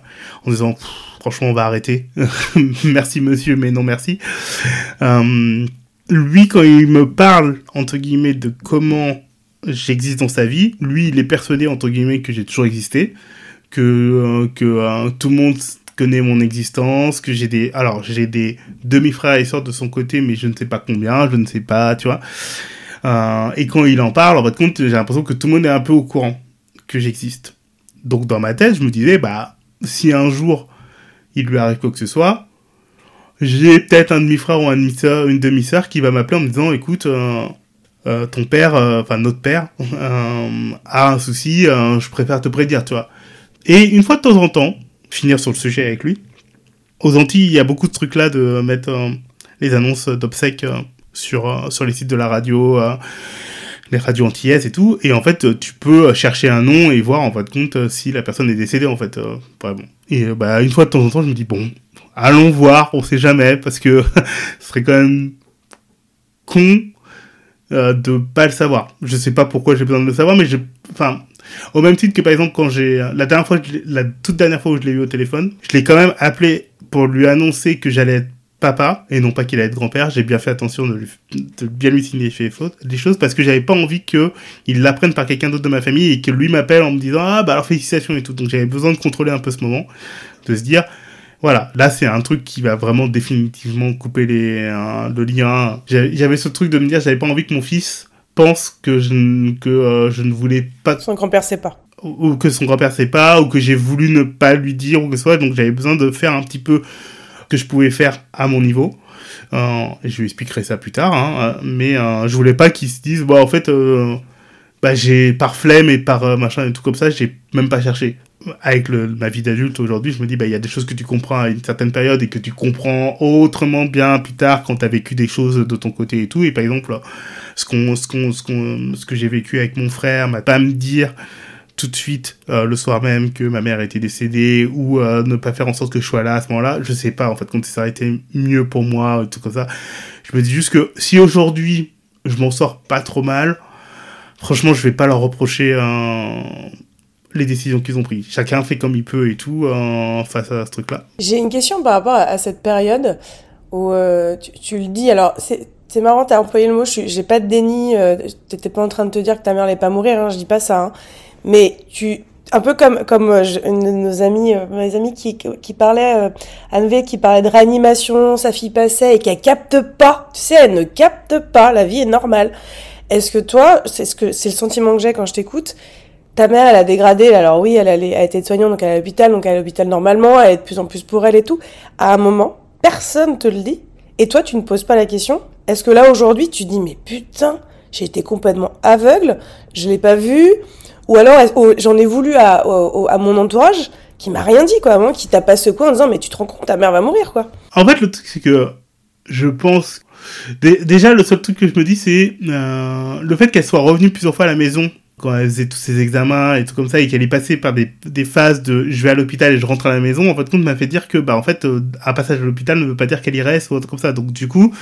en disant franchement on va arrêter, merci monsieur, mais non merci. Euh, lui quand il me parle entre guillemets de comment j'existe dans sa vie, lui il est persuadé entre guillemets que j'ai toujours existé que, euh, que euh, tout le monde connaît mon existence, que j'ai des... Alors, j'ai des demi-frères et sœurs de son côté, mais je ne sais pas combien, je ne sais pas, tu vois. Euh, et quand il en parle, en fait, compte, j'ai l'impression que tout le monde est un peu au courant que j'existe. Donc, dans ma tête, je me disais, bah, si un jour il lui arrive quoi que ce soit, j'ai peut-être un demi-frère ou une demi-sœur qui va m'appeler en me disant, écoute, ton père, enfin notre père, a un souci, je préfère te prédire, tu vois. Et une fois de temps en temps, finir sur le sujet avec lui. Aux Antilles, il y a beaucoup de trucs là de mettre euh, les annonces d'obsèques euh, sur, euh, sur les sites de la radio, les radios antillaises et tout. Et en fait, tu peux chercher un nom et voir en fait compte si la personne est décédée en fait. vraiment. Et bah, une fois de temps en temps, je me dis bon, allons voir, on sait jamais, parce que ce serait quand même con de pas le savoir. Je sais pas pourquoi j'ai besoin de le savoir, mais je, enfin, au même titre que par exemple quand j'ai la dernière fois, la toute dernière fois où je l'ai eu au téléphone, je l'ai quand même appelé pour lui annoncer que j'allais être papa et non pas qu'il allait être grand-père. J'ai bien fait attention de, lui, de bien lui signifier des choses parce que j'avais pas envie que il l'apprenne par quelqu'un d'autre de ma famille et que lui m'appelle en me disant ah bah alors félicitations et tout. Donc j'avais besoin de contrôler un peu ce moment, de se dire voilà, là c'est un truc qui va vraiment définitivement couper les, euh, le lien. J'avais ce truc de me dire j'avais pas envie que mon fils pense que je, que, euh, je ne voulais pas. Son grand-père sait pas. Ou, que son grand-père sait pas, ou que j'ai voulu ne pas lui dire, ou que ce soit. Donc j'avais besoin de faire un petit peu que je pouvais faire à mon niveau. Euh, et je lui expliquerai ça plus tard. Hein, euh, mais euh, je voulais pas qu'il se dise, bon, en fait, bah, j'ai par flemme et par machin et tout comme ça, j'ai même pas cherché avec ma vie d'adulte aujourd'hui, je me dis, bah, il y a des choses que tu comprends à une certaine période et que tu comprends autrement bien plus tard quand tu as vécu des choses de ton côté et tout. Et par exemple, ce, que j'ai vécu avec mon frère m'a pas me dire tout de suite euh, le soir même que ma mère était décédée ou euh, ne pas faire en sorte que je sois là à ce moment-là. Je sais pas, en fait, quand ça aurait été mieux pour moi, tout comme ça. Je me dis juste que si aujourd'hui je m'en sors pas trop mal, franchement, je vais pas leur reprocher un les décisions qu'ils ont prises. Chacun fait comme il peut et tout euh, face à ce truc-là. J'ai une question par rapport à, cette période où euh, tu, le dis. Alors, c'est marrant, t'as employé le mot, j'ai pas de déni, euh, t'étais pas en train de te dire que ta mère allait pas mourir, hein, je dis pas ça. Hein. Mais tu, un peu comme comme euh, une de nos amis, mes amis qui qui parlait, Anne v, qui parlait de réanimation, sa fille passait et qu'elle capte pas. Tu sais, elle ne capte pas. La vie est normale. Est-ce que toi, c'est ce que c'est le sentiment que j'ai quand je t'écoute ta mère, elle a dégradé. Alors oui, elle, a été soignante, donc elle est à l'hôpital, donc elle est à l'hôpital normalement, elle est de plus en plus pour elle et tout. À un moment, personne te le dit. Et toi, tu ne poses pas la question. Est-ce que là, aujourd'hui, tu dis, mais putain, j'ai été complètement aveugle, je l'ai pas vu. Ou alors, j'en ai voulu à, mon entourage qui m'a rien dit, quoi, moi, qui t'a pas secoué en disant, mais tu te rends compte, ta mère va mourir, quoi. En fait, le truc, c'est que je pense. Déjà, le seul truc que je me dis, c'est euh, le fait qu'elle soit revenue plusieurs fois à la maison quand elle faisait tous ses examens et tout comme ça et qu'elle est passée par des, des, phases de je vais à l'hôpital et je rentre à la maison en fait compte m'a fait dire que bah en fait euh, un passage à l'hôpital ne veut pas dire qu'elle y reste ou autre comme ça. Donc du coup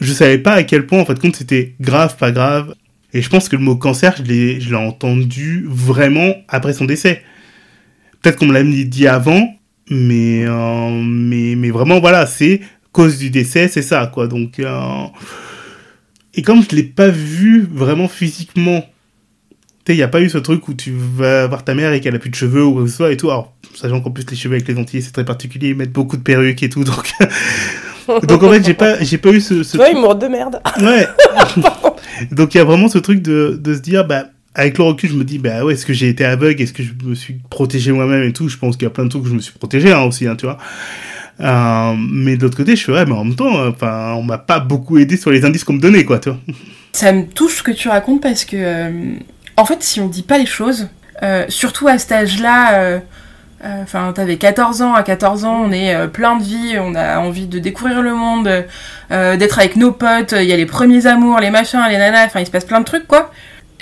je savais pas à quel point en fait compte c'était grave pas grave. Et je pense que le mot cancer je l'ai je l'ai entendu vraiment après son décès. Peut-être qu'on me l'a dit avant Mais, euh, mais, mais vraiment, voilà, c'est cause du décès, c'est ça, quoi. Donc, euh, et comme je l'ai pas vu vraiment physiquement, tu il n'y a pas eu ce truc où tu vas voir ta mère et qu'elle a plus de cheveux ou quoi que ce soit et tout. Alors, sachant qu'en plus, les cheveux avec les Antillais, c'est très particulier, ils mettent beaucoup de perruques et tout, donc. donc en fait, j'ai pas, j'ai pas eu ce. ce ouais, truc... de merde. Ouais. donc il y a vraiment ce truc de, de se dire, bah, avec le recul, je me dis, bah ouais, est-ce que j'ai été aveugle? Est-ce que je me suis protégé moi-même et tout? Je pense qu'il y a plein de trucs que je me suis protégé hein, aussi, hein, tu vois. Euh, mais de l'autre côté, je suis ouais, mais en même temps, enfin, on m'a pas beaucoup aidé sur les indices qu'on me donnait, quoi, tu vois. Ça me touche ce que tu racontes parce que, euh, en fait, si on dit pas les choses, euh, surtout à cet âge-là, euh, euh, enfin, t'avais 14 ans, à 14 ans, on est plein de vie, on a envie de découvrir le monde, d'être avec nos potes, il y a les premiers amours, les machins, les nanas, enfin, il se passe plein de trucs, quoi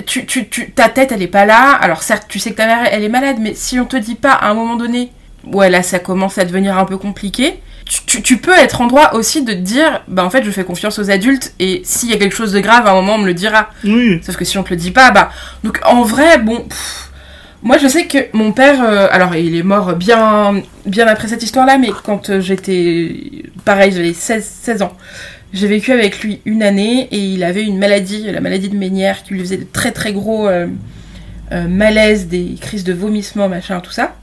tu, tu, ta tête, elle est pas là. Alors certes, tu sais que ta mère, elle est malade, mais si on te dit pas à un moment donné, ouais, là, ça commence à devenir un peu compliqué, tu, tu peux être en droit aussi de te dire, bah en fait, je fais confiance aux adultes, et s'il y a quelque chose de grave, à un moment, on me le dira. Oui. Sauf que si on te le dit pas, bah... Donc en vrai, bon... moi, je sais que mon père, euh, alors il est mort bien, bien après cette histoire-là, mais quand euh, j'étais, pareil, j'avais 16, 16 ans, j'ai vécu avec lui une année et il avait une maladie, la maladie de Ménière, qui lui faisait de très très gros euh, malaises, des crises de vomissement, machin, tout ça.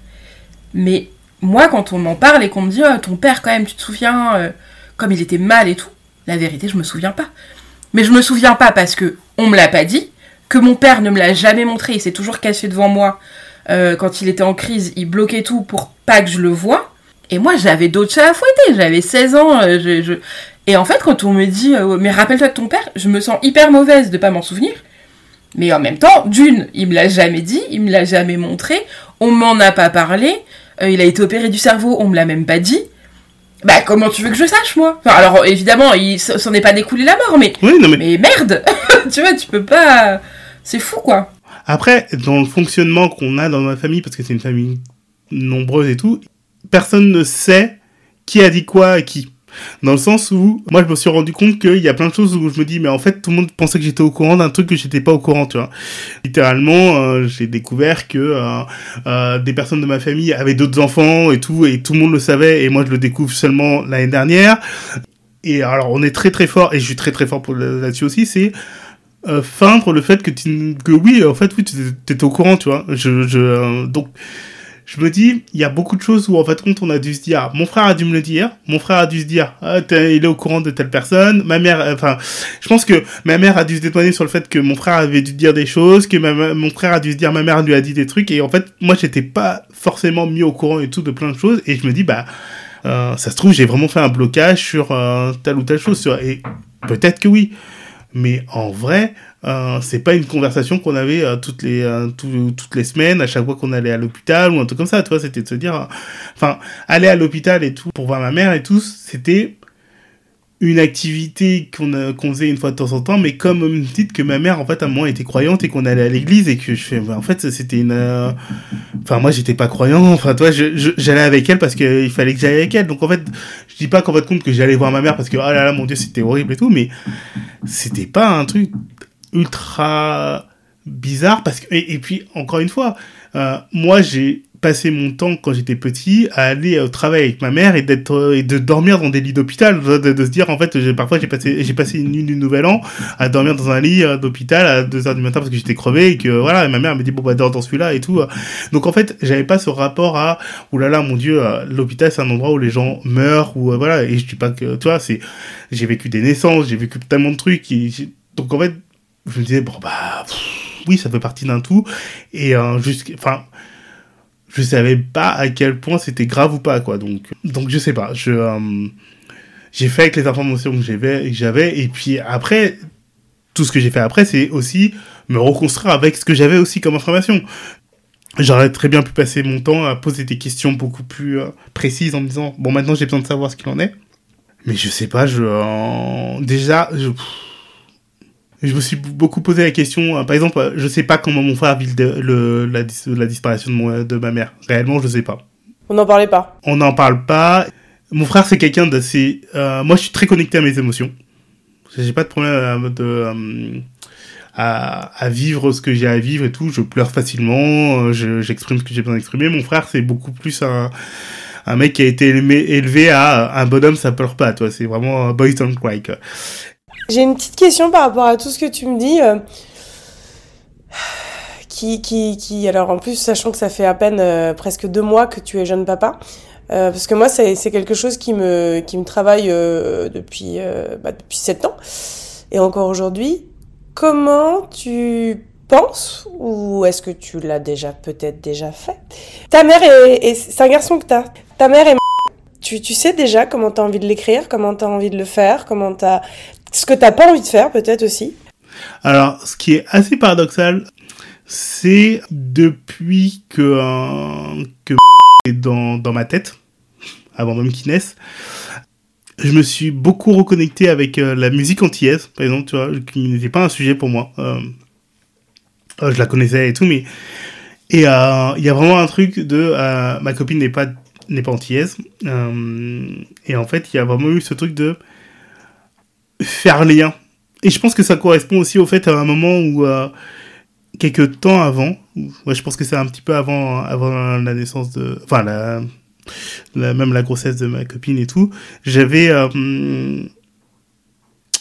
Mais moi, quand on m'en parle et qu'on me dit oh, ton père, quand même, tu te souviens, euh, comme il était mal et tout, la vérité, je me souviens pas. Mais je me souviens pas parce que on me l'a pas dit, que mon père ne me l'a jamais montré, il s'est toujours caché devant moi. quand il était en crise, il bloquait tout pour pas que je le voie. Et moi, j'avais d'autres chats à fouetter. J'avais 16 ans. Je, et en fait, quand on me dit, euh, mais rappelle-toi de ton père, je me sens hyper mauvaise de pas m'en souvenir. Mais en même temps, d'une, il me l'a jamais dit, il me l'a jamais montré, on m'en a pas parlé, euh, il a été opéré du cerveau, on me l'a même pas dit. Bah comment tu veux que je sache moi? Enfin, Alors évidemment, il s'en est pas découlé la mort, mais oui, non, mais... mais merde, tu vois, tu peux pas, c'est fou quoi. Après, dans le fonctionnement qu'on a dans ma famille, parce que c'est une famille nombreuse et tout, personne ne sait qui a dit quoi à qui. Dans le sens où, moi, je me suis rendu compte qu'il y a plein de choses où je me dis, mais en fait, tout le monde pensait que j'étais au courant d'un truc que j'étais pas au courant, tu vois. Littéralement, euh, j'ai découvert que euh, euh, des personnes de ma famille avaient d'autres enfants et tout, et tout le monde le savait, et moi, je le découvre seulement l'année dernière. Et alors, on est très très fort, et je suis très très fort pour là-dessus aussi, c'est feindre le fait que, tu, que oui, en fait, oui, tu étais au courant, tu vois. Je, donc, je me dis, il y a beaucoup de choses où en fait on a dû se dire, mon frère a dû me le dire, mon frère a dû se dire, ah, il est au courant de telle personne, ma mère, euh, enfin, je pense que ma mère a dû se détourner sur le fait que mon frère avait dû dire des choses, que mon frère a dû se dire, ma mère lui a dit des trucs, et en fait, moi j'étais pas forcément mis au courant et tout de plein de choses, et je me dis, bah, euh, ça se trouve, j'ai vraiment fait un blocage sur euh, telle ou telle chose, et peut-être que oui. Mais en vrai, euh, c'est pas une conversation qu'on avait euh, toutes les euh, toutes les semaines à chaque fois qu'on allait à l'hôpital ou un truc comme ça tu vois c'était de se dire enfin aller à l'hôpital et tout pour voir ma mère et tout c'était une activité qu'on qu'on faisait une fois de temps en temps mais comme me dites que ma mère en fait à un moment était croyante et qu'on allait à l'église et que je fais en fait c'était une enfin moi j'étais pas croyant enfin toi je, j'allais avec elle parce qu'il fallait que j'aille avec elle. Donc en fait je dis pas qu'en fait compte que j'allais voir ma mère parce que oh là là mon dieu c'était horrible et tout mais c'était pas un truc ultra bizarre parce que et, puis encore une fois euh, moi j'ai passé mon temps quand j'étais petit à aller au travail avec ma mère et d'être et de dormir dans des lits d'hôpital de, se dire en fait parfois j'ai passé j'ai passé une nuit du nouvel an à dormir dans un lit euh, d'hôpital à 2 heures du matin parce que j'étais crevé et que voilà et ma mère me dit bon bah dors dans celui-là et tout donc en fait j'avais pas ce rapport à oulala là, mon dieu euh, l'hôpital c'est un endroit où les gens meurent ou voilà et je dis pas que tu vois c'est j'ai vécu des naissances j'ai vécu tellement de trucs donc en fait je me disais, bon, bah, oui, ça fait partie d'un tout. Et euh, enfin, je savais pas à quel point c'était grave ou pas, quoi. Donc, donc je sais pas. Je, euh, j'ai fait avec les informations que j'avais, j'avais, et puis après, tout ce que j'ai fait après, c'est aussi me reconstruire avec ce que j'avais aussi comme information. J'aurais très bien pu passer mon temps à poser des questions beaucoup plus euh, précises en me disant, bon, maintenant j'ai besoin de savoir ce qu'il en est. Mais je sais pas, je, euh, déjà, je, je me suis beaucoup posé la question. Euh, par exemple, je sais pas comment mon frère vit le, la, la, disparition de, de ma mère. Réellement, je sais pas. On n'en parlait pas. On n'en parle pas. Mon frère, c'est quelqu'un d'assez. Euh, moi, je suis très connecté à mes émotions. J'ai pas de problème à, de, euh, à, à, vivre ce que j'ai à vivre et tout. Je pleure facilement. J'exprime ce que j'ai besoin d'exprimer. Mon frère, c'est beaucoup plus un un mec qui a été élevé, à un bonhomme ça pleure pas, toi. C'est vraiment boys don't cry. J'ai une petite question par rapport à tout ce que tu me dis. Euh, qui, qui, qui, alors en plus, sachant que ça fait à peine euh, presque deux mois que tu es jeune papa, euh, parce que moi, c'est quelque chose qui me, qui me travaille depuis, bah, depuis sept ans, et encore aujourd'hui. Comment tu penses, ou est-ce que tu l'as déjà peut-être déjà fait? Ta mère est, c'est un garçon que t'as. Ta mère est tu, tu sais déjà comment t'as envie de l'écrire, comment t'as envie de le faire, comment t'as ce que t'as pas envie de faire peut-être aussi. Alors, ce qui est assez paradoxal, c'est depuis que euh, que est dans, dans ma tête, avant même qu'il naisse, je me suis beaucoup reconnecté avec euh, la musique antillaise, par exemple, tu vois, qui n'était pas un sujet pour moi. Euh, je la connaissais et tout, mais et il y a vraiment un truc de ma copine n'est pas n'est pas antillaise et en fait il y a vraiment eu ce truc de faire lien. Et je pense que ça correspond aussi au fait à un moment où, euh, quelques temps avant, je pense que c'est un petit peu avant, avant la naissance de. Enfin, la, même la grossesse de ma copine et tout, j'avais euh,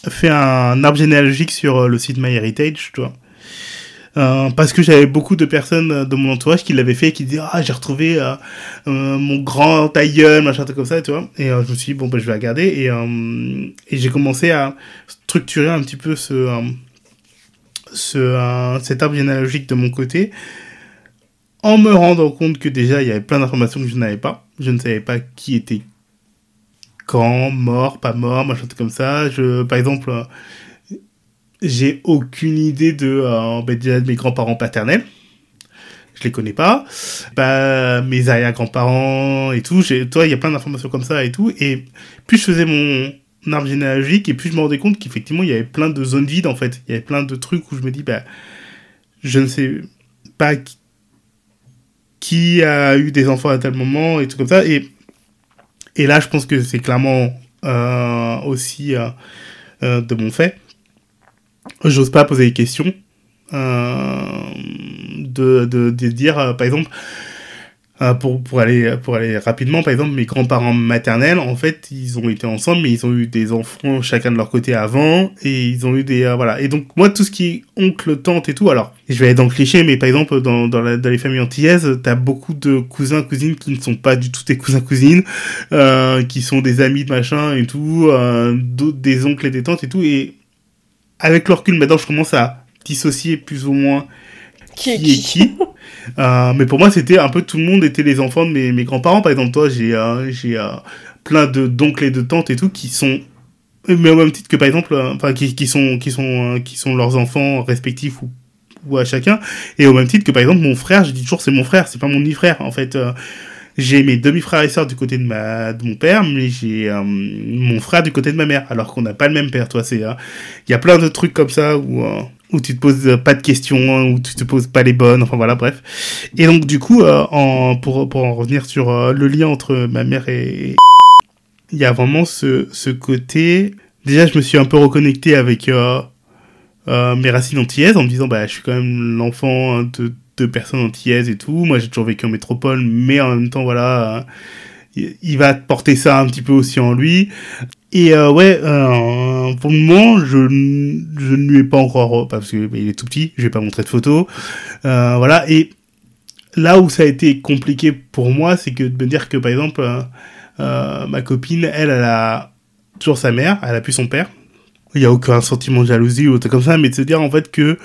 fait un arbre généalogique sur le site MyHeritage, tu vois. Euh, parce que j'avais beaucoup de personnes de mon entourage qui l'avaient fait qui disaient ah j'ai retrouvé euh, euh, mon grand aïeul machin comme ça tu vois. Et je me suis dit bon bah, je vais regarder. Et, et j'ai commencé à structurer un petit peu ce, ce cet arbre généalogique de mon côté en me rendant compte que déjà il y avait plein d'informations que je n'avais pas. Je ne savais pas qui était quand mort pas mort machin comme ça. Je par exemple j'ai aucune idée de, euh, ben, de mes grands-parents paternels. Je les connais pas. Bah, mes arrière-grands-parents et tout. Toi, il y a plein d'informations comme ça et tout. Et plus je faisais mon arbre généalogique et plus je me rendais compte qu'effectivement, il y avait plein de zones vides, en fait. Il y avait plein de trucs où je me dis, bah, je ne sais pas qui a eu des enfants à tel moment et tout comme ça. Et, et là, je pense que c'est clairement euh, aussi euh de mon fait j'ose pas poser des questions. Euh, de, de, dire, euh, par exemple, euh, pour, pour, aller, pour aller rapidement, par exemple, mes grands-parents maternels, en fait, ils ont été ensemble, mais ils ont eu des enfants chacun de leur côté avant, et ils ont eu des... voilà. Et donc, moi, tout ce qui est oncle, tante et tout, alors, je vais aller dans le cliché, mais par exemple, dans, dans, la, dans les familles antillaises, t'as beaucoup de cousins, cousines qui ne sont pas du tout tes cousins, cousines, qui sont des amis de machin et tout, euh, des oncles et des tantes et tout, et avec le recul, maintenant, je commence à dissocier plus ou moins qui, est qui. euh, mais pour moi, c'était un peu tout le monde était les enfants de mes, mes grands-parents. Par exemple, toi, j'ai euh, j'ai euh, plein de d'oncles et de tantes et tout qui sont mais au même titre que par exemple enfin qui, qui sont qui sont qui sont leurs enfants respectifs ou ou à chacun et au même titre que par exemple mon frère je dis toujours c'est mon frère c'est pas mon demi-frère en fait j'ai mes demi-frères et sœurs du côté de mon père, mais j'ai euh, mon frère du côté de ma mère, alors qu'on n'a pas le même père. Toi, c'est il y a plein de trucs comme ça où euh, où tu te poses pas de questions, où tu te poses pas les bonnes. Enfin voilà, bref. Et donc du coup, euh, pour pour en revenir sur le lien entre ma mère et il y a vraiment ce ce côté. Déjà, je me suis un peu reconnecté avec mes racines antillaises en me disant bah je suis quand même l'enfant de de personnes antillaises et tout. Moi, j'ai toujours vécu en métropole, mais en même temps, voilà, euh, il va porter ça un petit peu aussi en lui. Et euh, ouais, euh, pour le moment, je, je ne lui ai pas encore, parce que bah, est tout petit, je vais pas montrer de photos. voilà, et là où ça a été compliqué pour moi, c'est que de me dire que par exemple, ma copine, elle, elle a toujours sa mère, elle a plus son père. Il y a aucun sentiment de jalousie ou autre comme ça, mais de se dire en fait que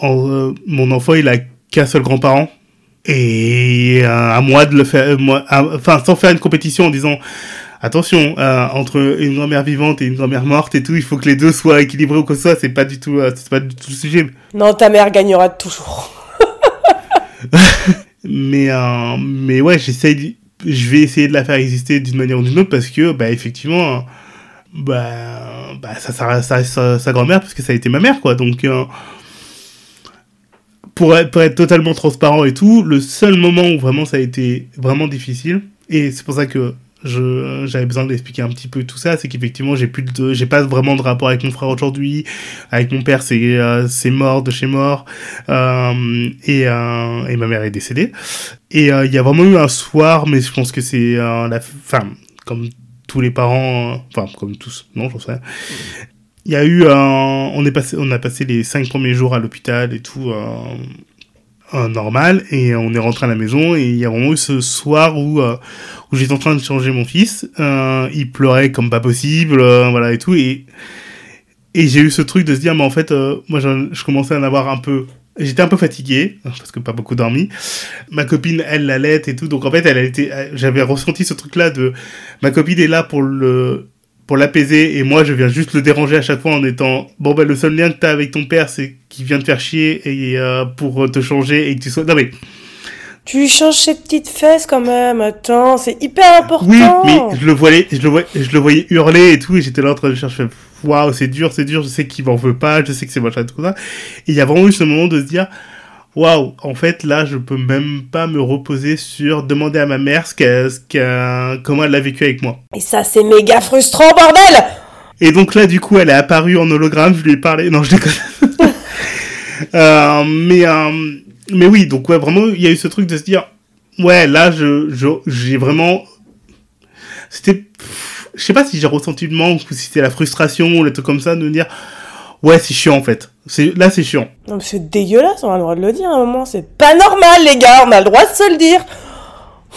mon enfant, il a qu'un seul grand-parent. Et euh, à moi de le faire, euh, moi, enfin, sans faire une compétition en disant, attention, euh, entre une grand-mère vivante et une grand-mère morte et tout, il faut que les deux soient équilibrés ou quoi que ce soit, c'est pas du tout, c'est pas du tout le sujet. Non, ta mère gagnera toujours. mais, mais ouais, j'essaye, je vais essayer de la faire exister d'une manière ou d'une autre parce que, bah, effectivement, bah, bah ça, ça, ça, sa grand-mère parce que ça a été ma mère, quoi. Donc, pour être, totalement transparent et tout, le seul moment où vraiment ça a été vraiment difficile, et c'est pour ça que je j'avais besoin d'expliquer un petit peu tout ça c'est qu'effectivement j'ai plus de j'ai pas vraiment de rapport avec mon frère aujourd'hui avec mon père c'est euh, c'est mort de chez mort euh, et euh, et ma mère est décédée. Et il y a vraiment eu un soir mais je pense que c'est la comme tous les parents enfin comme tous non j'en sais il y a eu un on est passé on a passé les cinq premiers jours à l'hôpital et tout normal et on est rentré à la maison et il y a vraiment eu ce soir où euh, où j'étais en train de changer mon fils. Euh, il pleurait comme pas possible euh, voilà et tout et et j'ai eu ce truc de se dire mais en fait moi je, commençais à en avoir un peu j'étais un peu fatigué parce que pas beaucoup dormi. Ma copine elle l'allait et tout donc en fait elle a été j'avais ressenti ce truc là de ma copine est là pour le pour l'apaiser et moi je viens juste le déranger à chaque fois en étant bon ben le seul lien que t'as avec ton père c'est qu'il vient te faire chier et euh, pour te changer et que tu sois non mais tu lui changes ses petites fesses quand même attends c'est hyper important. Oui mais je le voyais je le voyais je le voyais hurler et tout et j'étais là en train de chercher waouh c'est dur c'est dur je sais qu'il m'en veut pas je sais que c'est machin tout ça. Et il y a vraiment eu ce moment de se dire waouh, en fait, là, je peux même pas me reposer sur demander à ma mère ce qu'elle, comment elle l'a vécu avec moi. Et ça, c'est méga frustrant, bordel! Et donc là, du coup, elle est apparue en hologramme, je lui ai parlé, non, je déconne. euh, mais, euh, mais oui, donc ouais, vraiment, il y a eu ce truc de se dire, ouais, là, je, j'ai vraiment, c'était, je sais pas si j'ai ressenti le manque ou si c'était la frustration ou les trucs comme ça, de me dire, Ouais, c'est chiant en fait. C'est là, c'est chiant. Non, c'est dégueulasse. On a le droit de le dire à un moment. C'est pas normal, les gars. On a le droit de se le dire.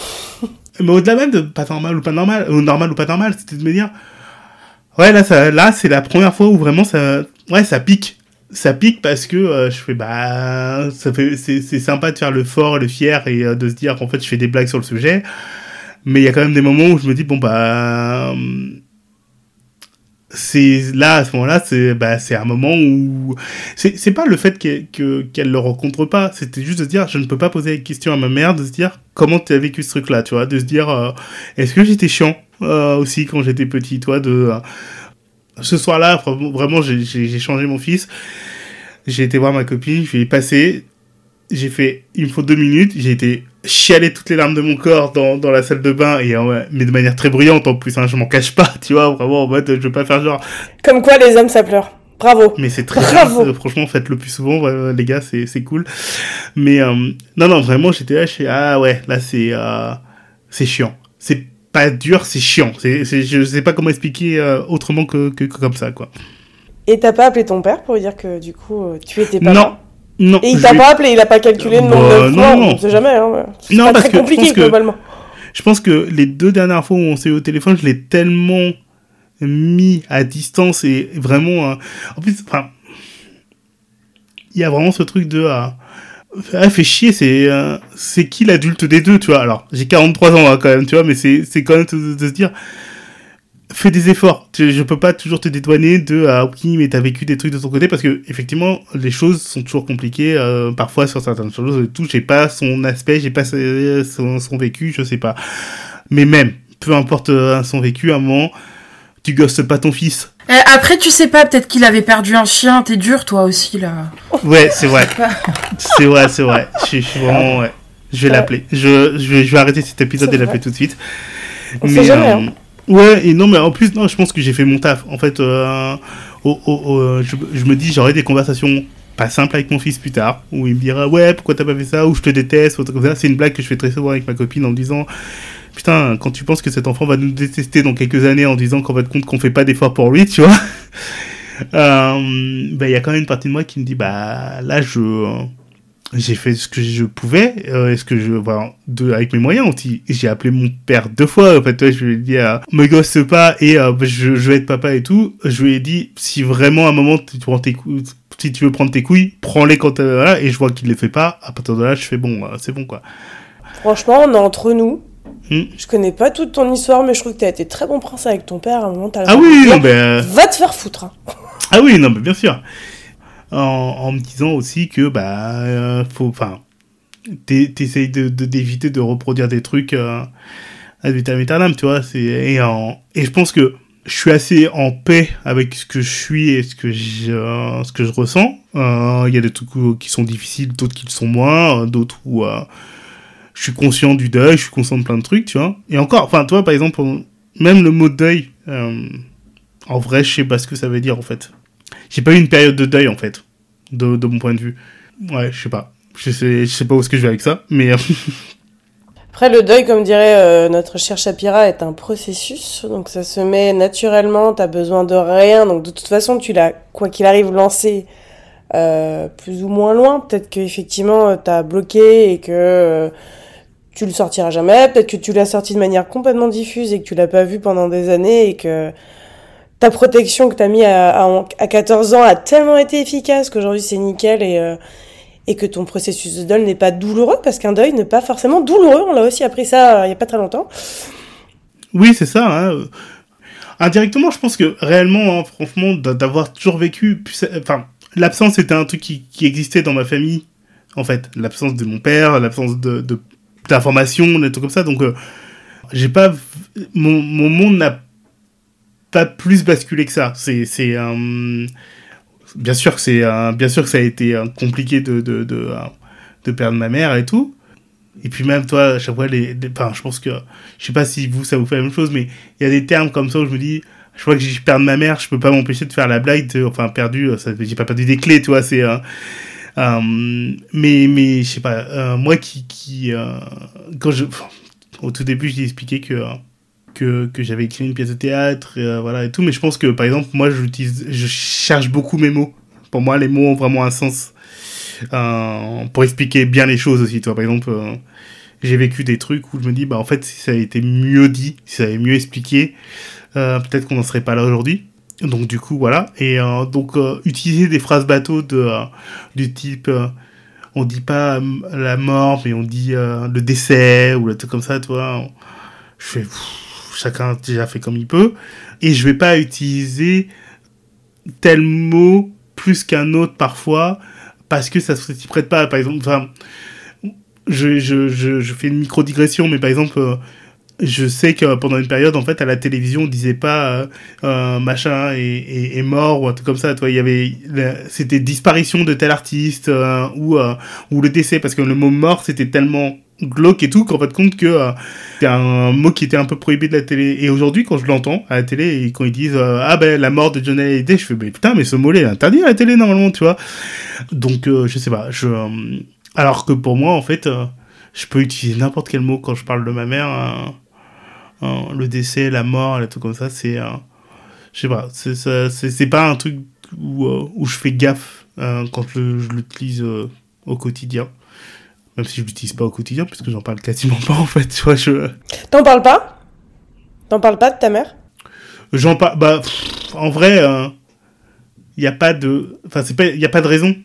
Mais au-delà même de pas normal ou pas normal, ou normal ou pas normal, c'était de me dire, ouais, là, ça, là, c'est la première fois où vraiment ça, ouais, ça pique. Ça pique parce que euh, je fais, bah, ça fait, c'est, c'est sympa de faire le fort le fier et euh, de se dire qu'en fait, je fais des blagues sur le sujet. Mais il y a quand même des moments où je me dis, bon, bah, c'est là à ce moment-là c'est bah c'est un moment où c'est c'est pas le fait qu'elle que, qu'elle le rencontre pas. C'était juste de se dire je ne peux pas poser la question à ma mère de se dire comment tu as vécu ce truc là tu vois de se dire euh, est-ce que j'étais chiant euh, aussi quand j'étais petit toi de euh, ce soir-là vraiment j'ai changé mon fils. J'ai été voir ma copine je lui ai passé j'ai fait il me faut deux minutes j'ai été chialer toutes les larmes de mon corps dans, dans la salle de bain. Et mais de manière très bruyante en plus hein, je m'en cache pas tu vois vraiment en mode je veux pas faire genre comme quoi les hommes ça pleure. Bravo. Mais c'est très Bravo. Bien, franchement faites le plus souvent les gars c'est c'est cool. Mais euh, non non vraiment j'étais là je ah ouais là c'est euh, c'est chiant. C'est pas dur c'est chiant. C'est je sais pas comment expliquer euh, autrement que, que, que, comme ça quoi. Et t'as pas appelé ton père pour lui dire que du coup tu étais pas non non. Et il t'a pas appelé, il a pas calculé le nombre bah, de fois, non, on sait jamais. Hein. Non, pas parce très que compliqué je pense globalement. Que, je pense que les deux dernières fois où on s'est eu au téléphone, je l'ai tellement mis à distance et vraiment. Euh, en plus, enfin, il y a vraiment ce truc de. Euh, ah, fait chier, c'est euh, c'est qui l'adulte des deux, tu vois. Alors, j'ai 43 ans hein, quand même, tu vois, mais c'est c'est quand même de, de se dire fais des efforts. Je peux pas toujours te dédouaner de ah oui mais t'as vécu des trucs de ton côté parce que effectivement les choses sont toujours compliquées euh, parfois sur certaines choses tout j'ai pas son aspect j'ai pas son, son, vécu je sais pas mais même peu importe euh, son vécu à un moment tu gosses pas ton fils. Eh, après tu sais pas peut-être qu'il avait perdu un chien t'es dur toi aussi là. Ouais c'est vrai c'est vrai c'est vrai je, suis vraiment ouais je vais l'appeler je, je, vais, je vais arrêter cet épisode et l'appeler tout de suite. On mais, jamais, hein. Ouais, et non, mais en plus, non, je pense que j'ai fait mon taf. En fait, euh, je, je, me dis, j'aurai des conversations pas simples avec mon fils plus tard, où il me dira, ouais, pourquoi t'as pas fait ça, ou je te déteste, ou. C'est une blague que je fais très souvent avec ma copine en me disant, putain, quand tu penses que cet enfant va nous détester dans quelques années en disant qu'en fait compte qu'on fait pas d'efforts pour lui, tu vois, euh, bah, il y a quand même une partie de moi qui me dit, bah, là, je, j'ai fait ce que je pouvais, euh, ce que je, voilà, de, avec mes moyens aussi. J'ai appelé mon père deux fois, en fait, je lui ai dit, euh, me gosse pas et euh, je, je vais être papa et tout. Je lui ai dit, si vraiment à un moment tu prends tes couilles, si tu veux prendre tes couilles, prends-les quand voilà, et je vois qu'il les fait pas. À partir de là, je fais bon, euh, c'est bon quoi. Franchement, on est entre nous. Hmm. Je connais pas toute ton histoire, mais je trouve que t'as été très bon prince avec ton père. À un moment, t'as Ah oui, non, ben... Va te faire foutre. Hein. Ah oui, non, mais bien sûr en, me disant aussi que bah euh, faut enfin t'essayes d'éviter de, reproduire des trucs euh, ad vitam aeternam tu vois c'est et je pense que je suis assez en paix avec ce que je suis et ce que je ce que je ressens euh, il y a des trucs qui sont difficiles d'autres qui le sont moins d'autres où je suis conscient du deuil, je suis conscient de plein de trucs, tu vois. Et encore, enfin, toi, par exemple, même le mot deuil, euh, en vrai, je sais pas ce que ça veut dire, en fait. J'ai pas eu une période de deuil, en fait, de, mon point de vue. Ouais, je sais pas. Je sais, pas où est-ce que je vais avec ça, mais... Après, le deuil, comme dirait euh, notre cher Shapira, est un processus. Donc, ça se met naturellement. T'as besoin de rien. Donc, de toute façon, tu l'as, quoi qu'il arrive, lancé euh, plus ou moins loin. Peut-être qu'effectivement, t'as bloqué et que euh, tu le sortiras jamais. Peut-être que tu l'as sorti de manière complètement diffuse et que tu l'as pas vu pendant des années et que ta protection que t'as mis à, à, à, 14 ans a tellement été efficace qu'aujourd'hui c'est nickel et, euh, et que ton processus de deuil n'est pas douloureux parce qu'un deuil n'est pas forcément douloureux. On l'a aussi appris ça euh, il y a pas très longtemps. Oui, c'est ça. Hein. Indirectement, je pense que réellement, hein, franchement, d'avoir toujours vécu, enfin, l'absence était un truc qui, qui, existait dans ma famille, en fait. L'absence de mon père, l'absence de, de d'informations, des trucs comme ça. Donc, euh, j'ai pas, mon, mon monde n'a pas plus basculé que ça. C'est, c'est, euh, bien sûr que c'est, euh, bien sûr que ça a été euh, compliqué de, de, de, de, perdre ma mère et tout. Et puis même toi, à chaque fois, les, enfin, je pense que, je sais pas si vous, ça vous fait la même chose, mais il y a des termes comme ça où je me dis, je vois que j'ai perdu ma mère, je peux pas m'empêcher de faire la blague, enfin, perdu, j'ai pas perdu des clés, tu vois, c'est, mais, mais je sais pas, moi qui, qui quand je, au tout début, j'ai expliqué que que, j'avais écrit une pièce de théâtre, et, voilà et tout, mais je pense que par exemple, moi, je cherche beaucoup mes mots. Pour moi, les mots ont vraiment un sens pour expliquer bien les choses aussi. Toi, par exemple, j'ai vécu des trucs où je me dis, bah en fait, si ça a été mieux dit, si ça avait mieux expliqué, peut-être qu'on n'en serait pas là aujourd'hui. Donc du coup voilà et euh, donc euh, utiliser des phrases bateaux de euh, du type on dit pas la mort mais on dit le décès ou le truc comme ça toi je fais chacun déjà fait comme il peut. Et je vais pas utiliser tel mot plus qu'un autre parfois parce que ça s'y prête pas. Par exemple enfin je, je, je, je fais une micro digression mais par exemple je sais que pendant une période, en fait, à la télévision, on disait pas euh, euh, machin est, est, est, mort ou un truc comme ça. Toi, il y avait, c'était disparition de tel artiste euh, ou euh, ou le décès parce que le mot mort c'était tellement glauque et tout qu'on fait compte que euh, c'est un mot qui était un peu prohibé de la télé. Et aujourd'hui, quand je l'entends à la télé et quand ils disent ah ben la mort de Johnny Hallyday, je fais mais putain mais ce mot-là est interdit à la télé normalement, tu vois. Donc je sais pas, je alors que pour moi en fait, je peux utiliser n'importe quel mot quand je parle de ma mère Hein, le décès, la mort, les trucs comme ça, c'est. Euh, je sais pas, c'est pas un truc où, euh, où je fais gaffe euh, quand je, je l'utilise au quotidien. Même si je l'utilise pas au quotidien, puisque j'en parle quasiment pas en fait. Tu vois, je. T'en parles pas? T'en parles pas de ta mère? J'en parle. Bah, pff, en vrai, il n'y a pas de. Enfin, il n'y a pas de raison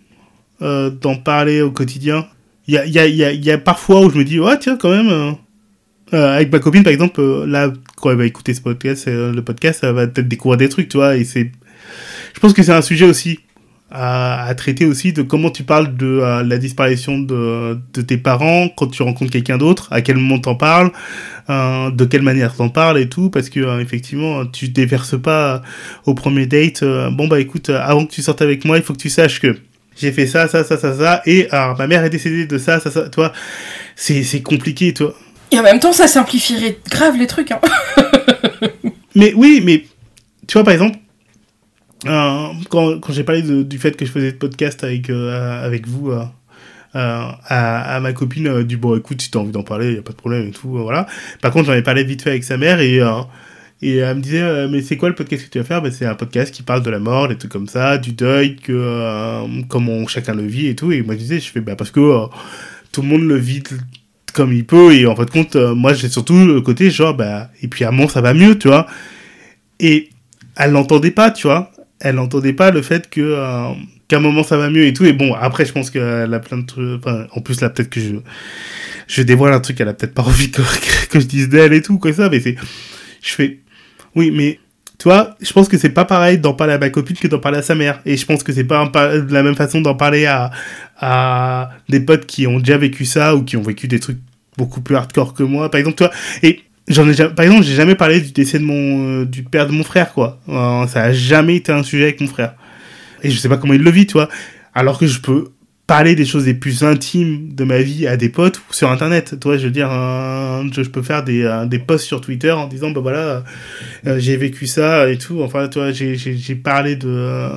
d'en parler au quotidien. Il y a, y, a, y, a, y a parfois où je me dis, ouais, tiens, quand même euh, avec ma copine, par exemple, euh, là, quand elle va écouter ce podcast, euh, le podcast, elle va peut-être découvrir des trucs, tu vois, et c'est, je pense que c'est un sujet aussi à, traiter aussi de comment tu parles de la disparition de, tes parents quand tu rencontres quelqu'un d'autre, à quel moment t'en parles, de quelle manière t'en parles et tout, parce que effectivement tu déverses pas au premier date. bon bah écoute, avant que tu sortes avec moi, il faut que tu saches que j'ai fait ça, ça, ça, ça, ça, et alors ma mère est décédée de ça, ça, ça, toi, c'est compliqué, toi. Et en même temps, ça simplifierait grave les trucs. Hein. mais oui, mais tu vois, par exemple, euh, quand, quand j'ai parlé du fait que je faisais ce podcast avec, euh, avec vous, euh, à, ma copine, du bon, écoute, si t'as envie d'en parler, il a pas de problème et tout, voilà. Par contre, j'en ai parlé vite fait avec sa mère et. Et elle me disait, mais c'est quoi le podcast que tu vas faire? Ben, C'est un podcast qui parle de la mort, des trucs comme ça, du deuil, que, comment chacun le vit et tout. Et moi, je disais, je fais, bah, parce que tout le monde le vit comme il peut et en fait compte euh, moi j'ai surtout le côté genre bah et puis à moment ça va mieux tu vois. Et elle n'entendait pas tu vois. Elle n'entendait pas le fait que euh, qu'à un moment ça va mieux et tout. Et bon après je pense qu'elle a plein de trucs en plus là peut-être que je je dévoile un truc elle a peut-être pas envie que, que je dise d'elle et tout quoi ça mais c'est je fais oui mais tu vois, je pense que c'est pas pareil d'en parler à ma copine que d'en parler à sa mère. Et je pense que c'est pas de la même façon d'en parler à, à des potes qui ont déjà vécu ça ou qui ont vécu des trucs beaucoup plus hardcore que moi. Par exemple, toi, et j'en ai par exemple, j'ai jamais parlé du décès de mon, euh, du père de mon frère, quoi. Euh, ça a jamais été un sujet avec mon frère. Et je sais pas comment il le vit, tu. Alors que je peux parler des choses les plus intimes de ma vie à des potes sur internet. Toi je veux dire je, peux faire des, des posts sur Twitter en disant bah voilà j'ai vécu ça et tout. Enfin toi j'ai j'ai parlé de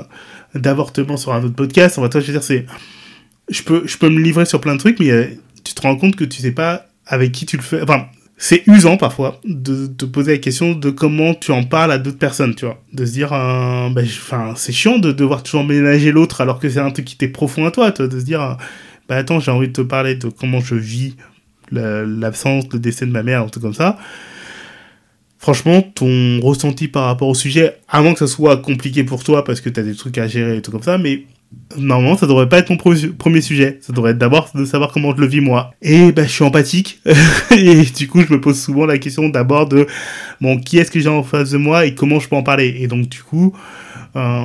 d'avortement sur un autre podcast. Enfin toi je veux dire c'est je peux je peux me livrer sur plein de trucs mais tu te rends compte que tu sais pas avec qui tu le fais. Enfin c'est usant parfois de te poser la question de comment tu en parles à d'autres personnes, tu vois. De se dire, euh, bah, c'est chiant de devoir toujours ménager l'autre alors que c'est un truc qui t'est profond à toi, toi, de se dire, euh, bah attends, j'ai envie de te parler de comment je vis l'absence, le décès de ma mère, un truc comme ça. Franchement, ton ressenti par rapport au sujet, avant que ça soit compliqué pour toi parce que t'as des trucs à gérer et tout comme ça, mais normalement, ça devrait pas être mon premier sujet. Ça devrait être d'abord de savoir comment je le vis moi. Et bah, je suis empathique. et du coup, je me pose souvent la question d'abord de, bon, qui est-ce que j'ai en face de moi et comment je peux en parler? Et donc, du coup, euh,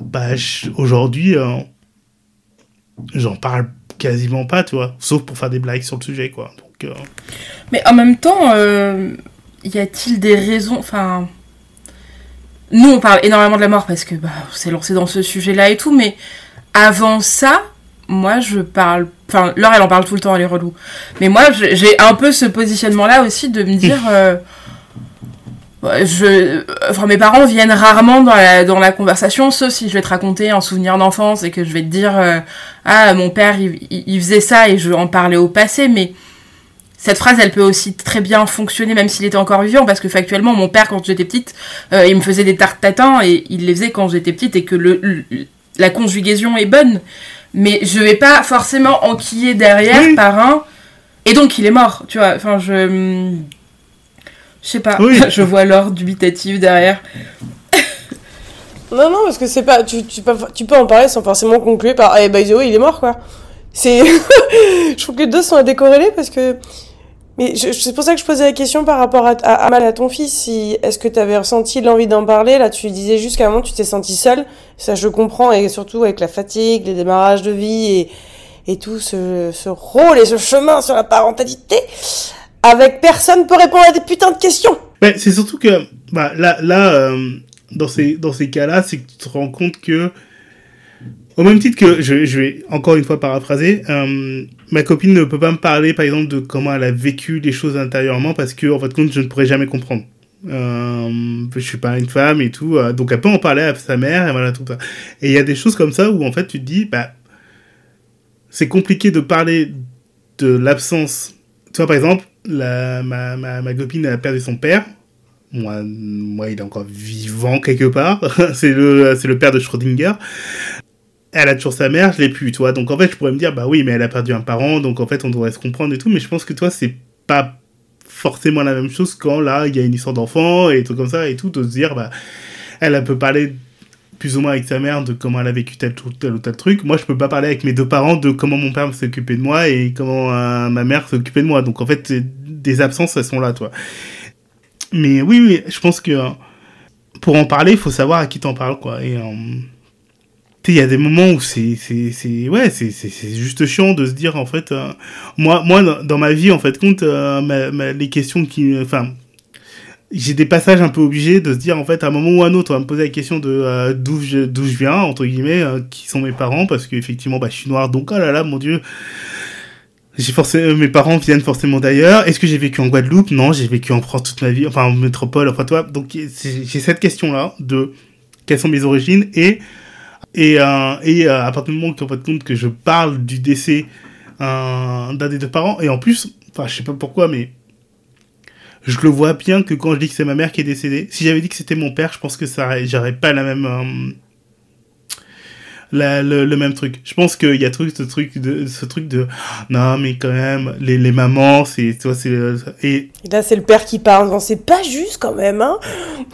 bah, aujourd'hui, euh, j'en parle quasiment pas, tu vois. Sauf pour faire des blagues sur le sujet, quoi. Euh, Mais en même temps, y a-t-il des raisons, enfin nous, on parle énormément de la mort parce que bah, on lancé dans ce sujet-là et tout, mais avant ça, moi, je parle. Enfin, Laure, elle en parle tout le temps, elle est relou. Mais moi, j'ai un peu ce positionnement-là aussi de me dire. Euh, je, enfin, mes parents viennent rarement dans la, dans la conversation, sauf si je vais te raconter un souvenir d'enfance et que je vais te dire euh, Ah, mon père, il, il, faisait ça et je en parlais au passé, mais cette phrase, elle peut aussi très bien fonctionner même s'il était encore vivant, parce que factuellement, mon père, quand j'étais petite, euh, il me faisait des tartes tatin et il les faisait quand j'étais petite et que le, la conjugaison est bonne. Mais je vais pas forcément enquiller derrière par un. Et donc, il est mort, tu vois. Enfin, je. Je sais pas. je vois l'or dubitatif derrière. non, non, parce que c'est pas. Tu, tu, peux, tu peux en parler sans forcément conclure par. Eh, by the way, il est mort, quoi. C'est. je trouve que les deux sont à décorréler parce que mais c'est pour ça que je posais la question par rapport à, à, à ton fils. Si, est-ce que tu avais ressenti l'envie d'en parler? Là, tu disais juste moment, tu t'es senti seul. Ça, je comprends. Et surtout avec la fatigue, les démarrages de vie et, et tout ce, ce rôle et ce chemin sur la parentalité. Avec personne pour répondre à des putains de questions. Mais c'est surtout que, bah, là, là euh, dans ces, dans ces cas-là, c'est que tu te rends compte que au même titre que, je, je vais encore une fois paraphraser, euh, ma copine ne peut pas me parler, par exemple, de comment elle a vécu les choses intérieurement parce que, en fait, compte, je ne pourrais jamais comprendre. Euh, je suis pas une femme et tout, euh, donc elle peut en parler à sa mère et voilà tout ça. Et il y a des choses comme ça où en fait tu te dis, bah, c'est compliqué de parler de l'absence. Tu vois, par exemple, la, ma, ma, ma copine a perdu son père. Moi, moi, il est encore vivant quelque part. c'est le, le père de Schrödinger elle a toujours sa mère, je l'ai plus, toi. Donc en fait, je pourrais me dire, bah oui, mais elle a perdu un parent, donc en fait, on devrait se comprendre et tout. Mais je pense que toi, c'est pas forcément la même chose quand là, il y a une histoire d'enfant et tout comme ça et tout, de se dire, bah, elle, peut parler plus ou moins avec sa mère de comment elle a vécu tel, tel ou tel truc. Moi, je peux pas parler avec mes deux parents de comment mon père occupé de moi et comment euh, ma mère s'est occupée de moi. Donc en fait, des absences, elles sont là, toi. Mais oui, oui, je pense que pour en parler, il faut savoir à qui t'en parles, quoi. Et. Euh, il y a des moments où c'est c'est c'est ouais c'est c'est juste chiant de se dire en fait euh, moi moi dans ma vie en fait compte euh, les questions qui enfin j'ai des passages un peu obligés de se dire en fait à un moment ou à un autre on va me poser la question de euh, d'où je d'où je viens entre guillemets qui sont mes parents parce qu'effectivement bah je suis noir donc oh là là mon dieu. J'ai forcément mes parents viennent forcément d'ailleurs. Est-ce que j'ai vécu en Guadeloupe? Non j'ai vécu en France toute ma vie enfin en métropole enfin toi. Donc j'ai cette question là de quelles sont mes origines et et, euh, et euh, à partir du moment où fait compte que je parle du décès euh, d'un des deux parents, et en plus, enfin, je sais pas pourquoi, mais je le vois bien que quand je dis que c'est ma mère qui est décédée, si j'avais dit que c'était mon père, je pense que ça, j'aurais pas la même, euh, la, le, le, même truc. Je pense qu'il y a truc, ce truc de, ce truc de, non, mais quand même, les, les mamans, c'est, tu vois, c'est, et... là, c'est le père qui parle, c'est pas juste quand même, hein.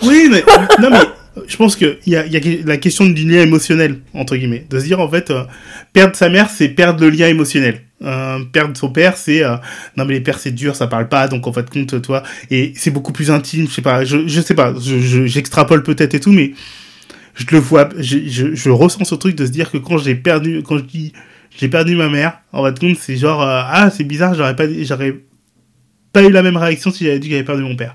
Oui, mais, non, mais, je pense qu'il y y a la question du lien émotionnel, entre guillemets. De se dire, en fait, euh, perdre sa mère, c'est perdre le lien émotionnel. Euh, perdre son père, c'est... Euh, non, mais les pères, c'est dur, ça parle pas, donc en fait, compte, toi... Et c'est beaucoup plus intime, je sais pas, je, je sais pas, j'extrapole je, peut-être et tout, mais je le vois, je, ressens ce truc de se dire que quand j'ai perdu, quand je dis j'ai perdu ma mère, en fait, compte, c'est genre, ah, c'est bizarre, j'aurais pas, j'aurais pas eu la même réaction si j'avais dit que j'avais perdu mon père.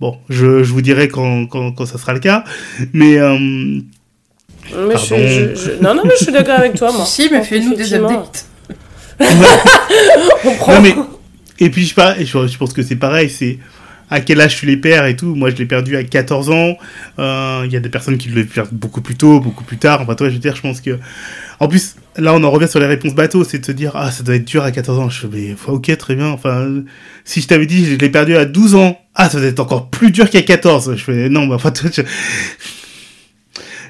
Bon, je, je vous dirai quand, quand, quand, ça sera le cas. Mais, euh, Mais je, je, Non, non, mais je suis d'accord avec toi, moi. Si, mais fais-nous des updates. On prend... Non, mais... Et puis, je, je pense que c'est pareil, c'est à quel âge tu les perds et tout. Moi, je l'ai perdu à 14 ans. Euh, il y a des personnes qui le perdent beaucoup plus tôt, beaucoup plus tard. Enfin, toi, je veux dire, je pense que. En plus, là, on en revient sur les réponses bateau, c'est de se dire, ah, ça doit être dur à 14 ans. Je fais, ok, très bien. Enfin, si je t'avais dit, je l'ai perdu à 12 ans, ah, ça doit être encore plus dur qu'à 14. Je fais, non, bah, enfin, je...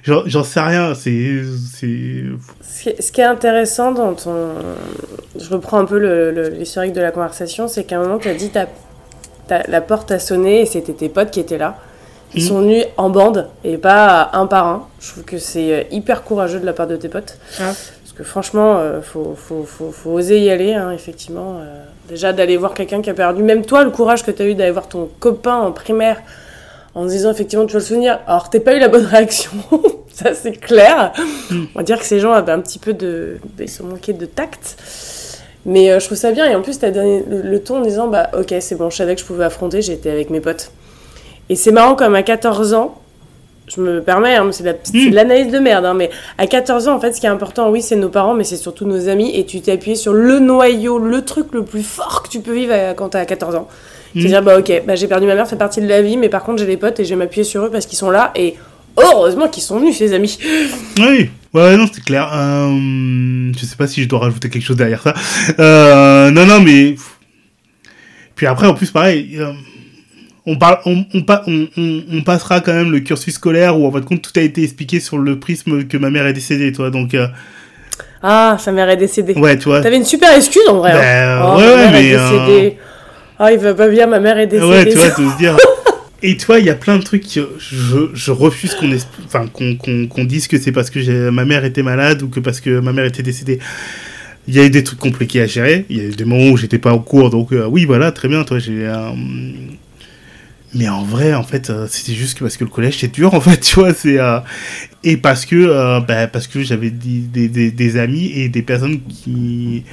J'en sais rien, c'est. Ce qui est intéressant dans ton. Je reprends un peu l'historique de la conversation, c'est qu'à un moment, tu as dit la porte a sonné et c'était tes potes qui étaient là. Ils mhm. sont venus en bande et pas un par un. Je trouve que c'est euh, hyper courageux de la part de tes potes. Parce que franchement, euh, faut, faut, faut, faut, oser y aller, hein, effectivement. Euh. déjà d'aller voir quelqu'un qui a perdu, même toi, le courage que tu as eu d'aller voir ton copain en primaire en disant effectivement tu vas le souvenir. Alors t'as pas eu la bonne réaction, ça c'est clair. Mhm. On va dire que ces gens avaient un petit peu de. Ils sont manqués de tact. Mais euh, je trouve ça bien. Et en plus, tu as donné le, ton en disant Bah, ok, c'est bon, je savais que je pouvais affronter, j'étais avec mes potes. Et c'est marrant, comme à 14 ans, je me permets, hein, c'est de l'analyse de merde, hein, mais à 14 ans, en fait, ce qui est important, oui, c'est nos parents, mais c'est surtout nos amis. Et tu t'es appuyé sur le noyau, le truc le plus fort que tu peux vivre quand t'as 14 ans. Mmh. C'est-à-dire, bah, ok, bah, j'ai perdu ma mère, c'est partie de la vie, mais par contre, j'ai des potes et je vais m'appuyer sur eux parce qu'ils sont là. Et heureusement qu'ils sont venus, ces amis. Oui. Ouais, non, c'est clair. Euh, je sais pas si je dois rajouter quelque chose derrière ça. Euh, non, non, mais. Puis après, en plus, pareil. Euh, on, parle, on, on, on, passera quand même le cursus scolaire où en fin de compte tout a été expliqué sur le prisme que ma mère est décédée, toi. Donc. Ah, sa mère est décédée. Ouais, tu vois. T'avais une super excuse en vrai. Hein. Oh, ouais, mais. Décédée. Ah, il va pas bien, ma mère est décédée. Ouais, tu vois, tu se dire. Et toi, il y a plein de trucs que je, je refuse qu'on enfin, qu'on dise que c'est parce que ma mère était malade ou que parce que ma mère était décédée. Il y a eu des trucs compliqués à gérer. Il y a eu des moments où j'étais pas au cours, donc euh, oui, voilà, très bien. Toi, j'ai. Euh, mais en vrai, en fait, euh, c'était juste parce que le collège c'est dur, en fait, tu vois. C'est et parce que bah, parce que j'avais des, des, des, amis et des personnes qui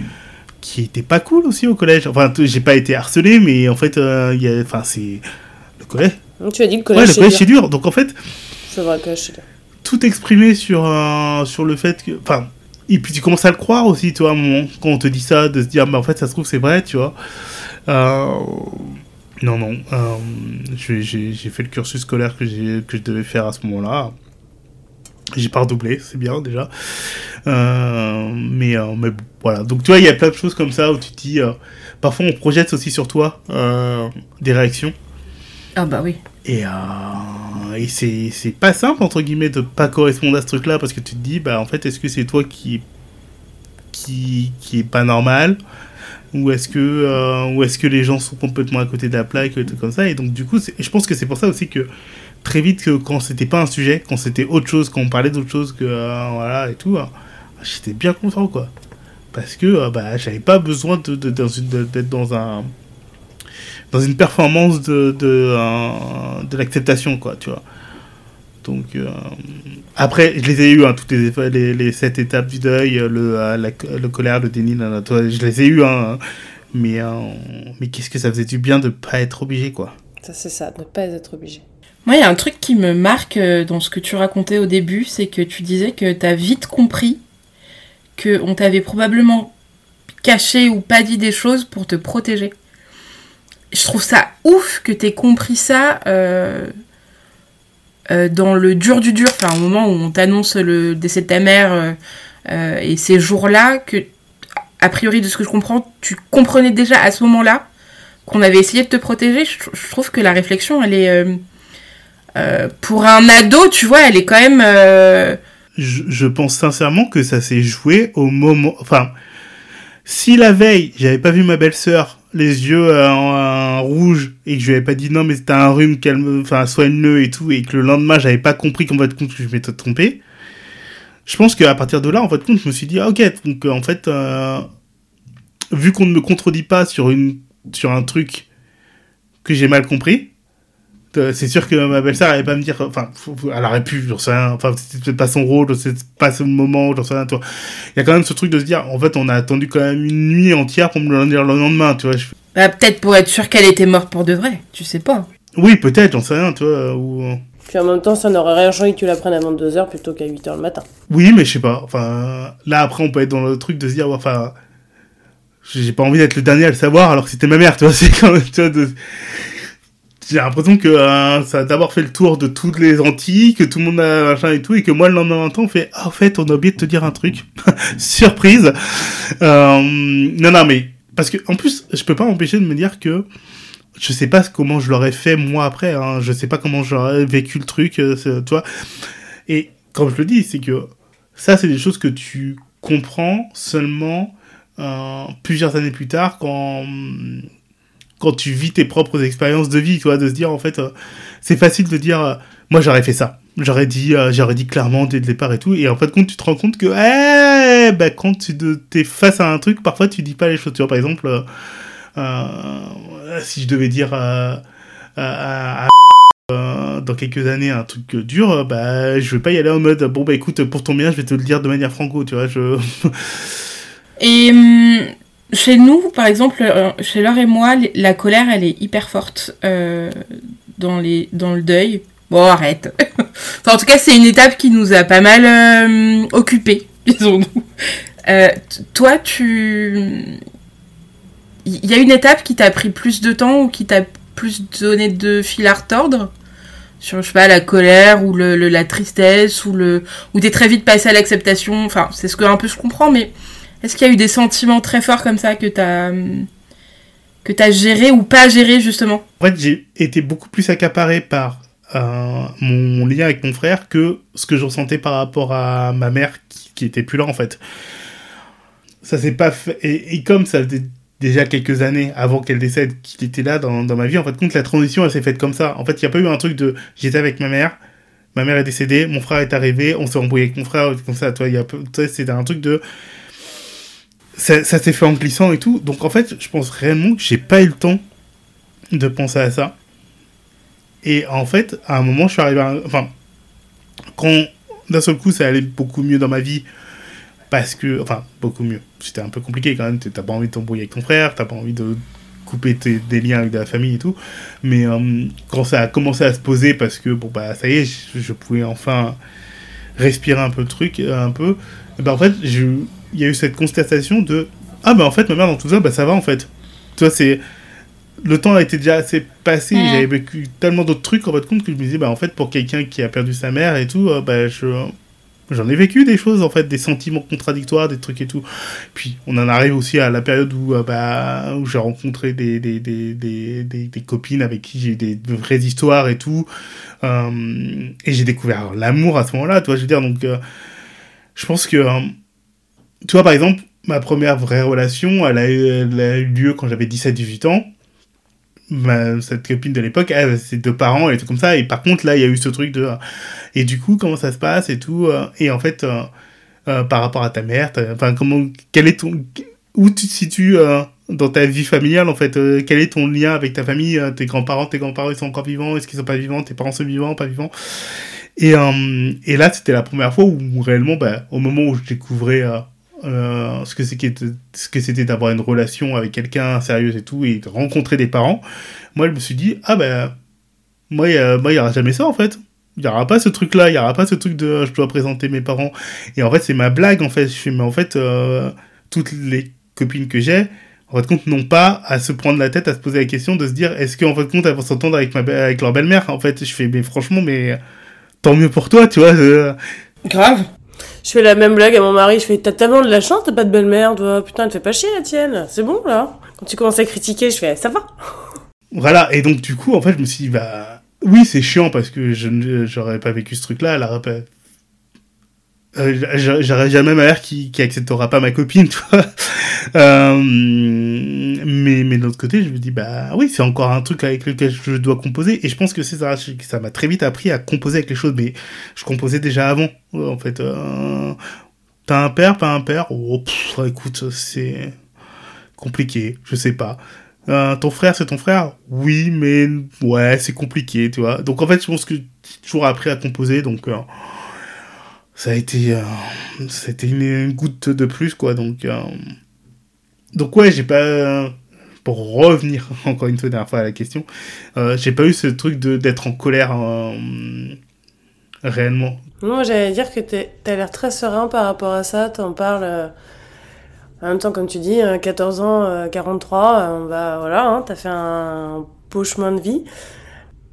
qui étaient pas cool aussi au collège. Enfin, j'ai pas été harcelé, mais en fait, a, enfin, c'est collège. Tu as dit le collège. Ouais, le collège c'est dur. Donc en fait. C'est vrai, le. Tout exprimé sur, euh, sur le fait que. Enfin. Et puis tu commences à le croire aussi, toi, quand on te dit ça, de se dire, bah en fait, ça se trouve, c'est vrai, tu vois. Euh, non, non. Euh, j'ai fait le cursus scolaire que, que je devais faire à ce moment-là. J'ai pas redoublé, c'est bien déjà. mais, mais voilà. Donc tu vois, il y a plein de choses comme ça où tu te dis. parfois, on projette aussi sur toi des réactions. Ah bah oui. Et, euh, c'est pas simple, entre guillemets, de pas correspondre à ce truc-là, parce que tu te dis, bah en fait, est-ce que c'est toi qui, qui, qui est pas normal? Ou est-ce que euh, ou est-ce que les gens sont complètement à côté de la plaque et tout comme ça et donc du coup je pense que c'est pour ça aussi que très vite que quand c'était pas un sujet quand c'était autre chose quand on parlait d'autre chose que euh, voilà et tout hein, j'étais bien content quoi parce que bah j'avais pas besoin de, d'être dans un dans une performance de, de, euh, de l'acceptation, quoi, tu vois. Donc, euh, après, je les ai eu, hein, toutes les, les, les, sept étapes du deuil, le, euh, la, le colère, le déni, je les ai eu, hein, mais, mais qu'est-ce que ça faisait du bien de pas être obligé, quoi. Ça, c'est ça, de ne pas être obligé. Moi, il y a un truc qui me marque dans ce que tu racontais au début, c'est que tu disais que tu as vite compris qu'on t'avait probablement caché ou pas dit des choses pour te protéger je trouve ça ouf que t'aies compris ça euh, euh, dans le dur du dur, enfin au moment où on t'annonce le décès de ta mère euh, et ces jours-là, que a priori de ce que je comprends, tu comprenais déjà à ce moment-là qu'on avait essayé de te protéger. Je, trouve que la réflexion, elle est pour un ado, tu vois, elle est quand même. Je, pense sincèrement que ça s'est joué au moment, enfin. Si la veille, j'avais pas vu ma belle-sœur les yeux euh, rouge et que je lui avais pas dit non mais c'était un rhume calme enfin soigne-le et tout et que le lendemain j'avais pas compris qu'en fait compte que je m'étais trompé. Je pense qu'à partir de là en fait compte je me suis dit ah, ok donc en fait euh, vu qu'on ne me contredit pas sur une sur un truc que j'ai mal compris euh, c'est sûr que ma belle-sœur allait pas me dire enfin elle aurait pu j'en sais enfin c'était peut-être pas son rôle c'est pas ce moment j'en sais rien il y a quand même ce truc de se dire en fait on a attendu quand même une nuit entière pour me le dire le lendemain tu vois bah, peut-être pour être sûr qu'elle était morte pour de vrai tu sais pas oui peut-être j'en sais rien tu vois ou Puis en même temps, ça n'aurait rien changé que tu l'apprennes à 22h plutôt qu'à 8h le matin. Oui, mais je sais pas. Enfin, là, après, on peut être dans le truc de se dire, enfin, j'ai pas envie d'être le dernier à le savoir alors que c'était ma mère, tu vois. C'est quand même, tu vois, de... J'ai l'impression que euh, ça a d'abord fait le tour de toutes les Antilles, que tout le monde a machin et tout, et que moi, le lendemain matin, on fait, ah, en fait, on a oublié de te dire un truc. Surprise. Euh, non, non, mais, parce que, en plus, je peux pas m'empêcher de me dire que, je sais pas comment je l'aurais fait moi après, hein. je sais pas comment j'aurais vécu le truc, euh. Et comme je le dis, c'est que ça, c'est des choses que tu comprends seulement euh, plusieurs années plus tard quand tu vis tes propres expériences de vie, tu de se dire en fait, euh, c'est facile de dire, moi j'aurais fait ça, j'aurais dit, j'aurais dit clairement dès le départ et tout, et en fait, quand tu te rends compte que, eh, bah, quand tu es face à un truc, parfois tu dis pas les choses, tu vois, par exemple, si je devais dire à, dans quelques années un truc dur, bah je vais pas y aller en mode bon bah écoute pour ton bien je vais te le dire de manière franco, tu vois, je Et hum, chez nous, par exemple, euh, chez Laure et moi, la colère, elle est hyper forte euh, dans, les, dans le deuil. Bon, arrête. enfin, en tout cas, c'est une étape qui nous a pas mal euh, occupés, disons-nous. Euh, toi, tu... Il y a une étape qui t'a pris plus de temps ou qui t'a plus donné de fil à retordre? Sur je sais pas la colère ou le, la tristesse ou le ou t'es très vite passé à l'acceptation enfin c'est ce que un peu je comprends mais est-ce qu'il y a eu des sentiments très forts comme ça que t'as que t'as géré ou pas géré justement? En fait, j'ai été beaucoup plus accaparé par euh, mon lien avec mon frère que ce que je ressentais par rapport à ma mère qui, était plus là en fait. Ça s'est pas fait et, comme ça faisait déjà quelques années avant qu'elle décède qu'il était là dans, ma vie, en fait, compte la transition elle s'est faite comme ça. En fait, il n'y a pas eu un truc de j'étais avec ma mère, ma mère est décédée, mon frère est arrivé, on s'est embrouillé avec mon frère, comme ça, toi, y a c'est un truc de ça, ça s'est fait en glissant et tout. Donc en fait, je pense réellement que j'ai pas eu le temps de penser à ça. Et en fait, à un moment, je suis arrivé à... Enfin, quand d'un seul coup, ça allait beaucoup mieux dans ma vie, parce que... Enfin, beaucoup mieux. C'était un peu compliqué quand même. T'as pas envie de t'embrouiller avec ton frère, t'as pas envie de couper tes, des liens avec de la famille et tout. Mais euh, quand ça a commencé à se poser, parce que, bon, bah, ça y est, je, pouvais enfin respirer un peu le truc, un peu, ben, en fait, il y a eu cette constatation de ah bah en fait ma mère dans tout ça bah ça va en fait tu vois c'est le temps a été déjà assez passé j'avais vécu tellement d'autres trucs en fait compte que je me disais bah en fait pour quelqu'un qui a perdu sa mère et tout euh, bah je j'en ai vécu des choses en fait des sentiments contradictoires des trucs et tout puis on en arrive aussi à la période où euh, bah où j'ai rencontré des des, des, des, des, copines avec qui j'ai eu des vraies histoires et tout euh, et j'ai découvert l'amour à ce moment-là tu vois je veux dire donc je pense que tu vois, par exemple, ma première vraie relation, elle a eu, lieu quand j'avais 17-18 ans. Ma, cette copine de l'époque, elle, c'est deux parents et tout comme ça. Et par contre, là, il y a eu ce truc de. Et du coup, comment ça se passe et tout. Euh, et en fait, euh, euh, par rapport à ta mère, enfin, comment. Quel est ton. Où tu te situes dans ta vie familiale, en fait Quel est ton lien avec ta famille Tes grands-parents, tes grands-parents, ils sont encore vivants Est-ce qu'ils sont pas vivants Tes parents sont vivants, pas vivants? Et, et là, c'était la première fois où réellement, bah, au moment où je découvrais euh, ce que c'était d'avoir une relation avec quelqu'un sérieuse et tout et de rencontrer des parents moi je me suis dit ah ben moi il n'y aura jamais ça en fait. Il n'y aura pas ce truc là il n'y aura pas ce truc de je dois présenter mes parents. Et en fait c'est ma blague en fait. Je fais mais en fait euh, toutes les copines que j'ai en fait compte n'ont pas à se prendre la tête à se poser la question de se dire est-ce qu'en fait compte elles vont s'entendre avec ma avec leur belle-mère en fait. Je fais mais franchement mais tant mieux pour toi tu vois grave je fais la même blague à mon mari, je fais T'as tellement de la chance, t'as pas de belle-mère, toi. Putain, elle te fait pas chier la tienne. C'est bon, là. Quand tu commences à critiquer, je fais Ça va. Voilà, et donc du coup, en fait, je me suis dit Bah. Oui, c'est chiant parce que je j'aurais pas vécu ce truc-là. Elle aurait pas euh, j'aurais jamais ma mère qui, acceptera pas ma copine, tu vois. Euh, mais, mais de l'autre côté, je me dis, bah oui, c'est encore un truc avec lequel je dois composer. Et je pense que c'est ça, ça m'a très vite appris à composer avec les choses, mais je composais déjà avant, en fait. Euh, T'as un père, pas un père? Oh, écoute, c'est compliqué, je sais pas. Euh, ton frère, c'est ton frère? Oui, mais ouais, c'est compliqué, tu vois. Donc en fait, je pense que j'ai toujours appris à composer, donc... Euh, ça a été euh, une, goutte de plus quoi donc euh, donc ouais j'ai pas pour revenir encore une fois à la question, euh, j'ai pas eu ce truc d'être en colère réellement. Non, j'allais dire que t'as l'air très serein par rapport à ça. T'en parles. En même temps, comme tu dis, 14 ans, 43, on va, voilà, hein, t'as fait un beau chemin de vie.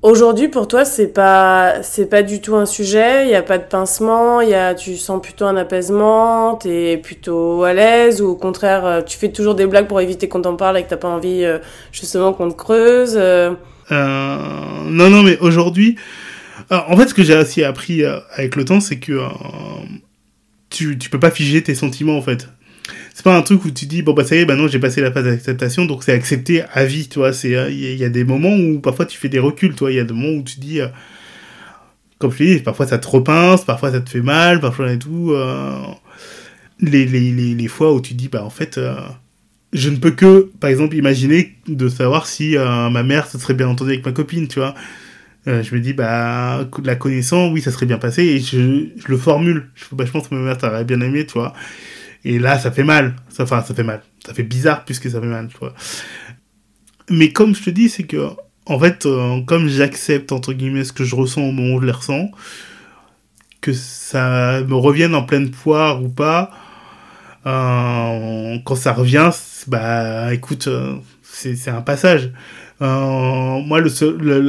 Aujourd'hui, pour toi, c'est pas, c'est pas du tout un sujet. Il y a pas de pincement. Il y a, tu sens plutôt un apaisement. T'es plutôt à l'aise ou au contraire, euh, tu fais toujours des blagues pour éviter qu'on t'en parle et que t'as pas envie euh, justement qu'on te creuse. Euh. non, non, mais aujourd'hui, en fait, ce que j'ai aussi appris avec le temps, c'est que tu, tu peux pas figer tes sentiments en fait c'est pas un truc où tu dis bon bah ça y est bah non j'ai passé la phase d'acceptation donc c'est accepté à vie tu vois c'est il euh, y, a des moments où parfois tu fais des reculs toi il y a des moments où tu dis euh, comme je dis parfois ça te repince parfois ça te fait mal parfois et tout euh, les, les, les, les, fois où tu dis bah en fait je ne peux que par exemple imaginer de savoir si ma mère se serait bien entendue avec ma copine tu vois je me dis, bah, la connaissant, oui, ça serait bien passé, et je, je le formule. Je, bah, je pense que ma mère t'aurait bien aimé, tu vois. Et là, ça fait mal. Enfin, ça fait mal. Ça fait bizarre puisque ça fait mal. Mais comme je te dis, c'est que, en fait, euh, comme j'accepte, entre guillemets, ce que je ressens au moment où je les ressens, que ça me revienne en pleine poire ou pas, euh, quand ça revient, bah, écoute, euh, c'est un passage. moi, le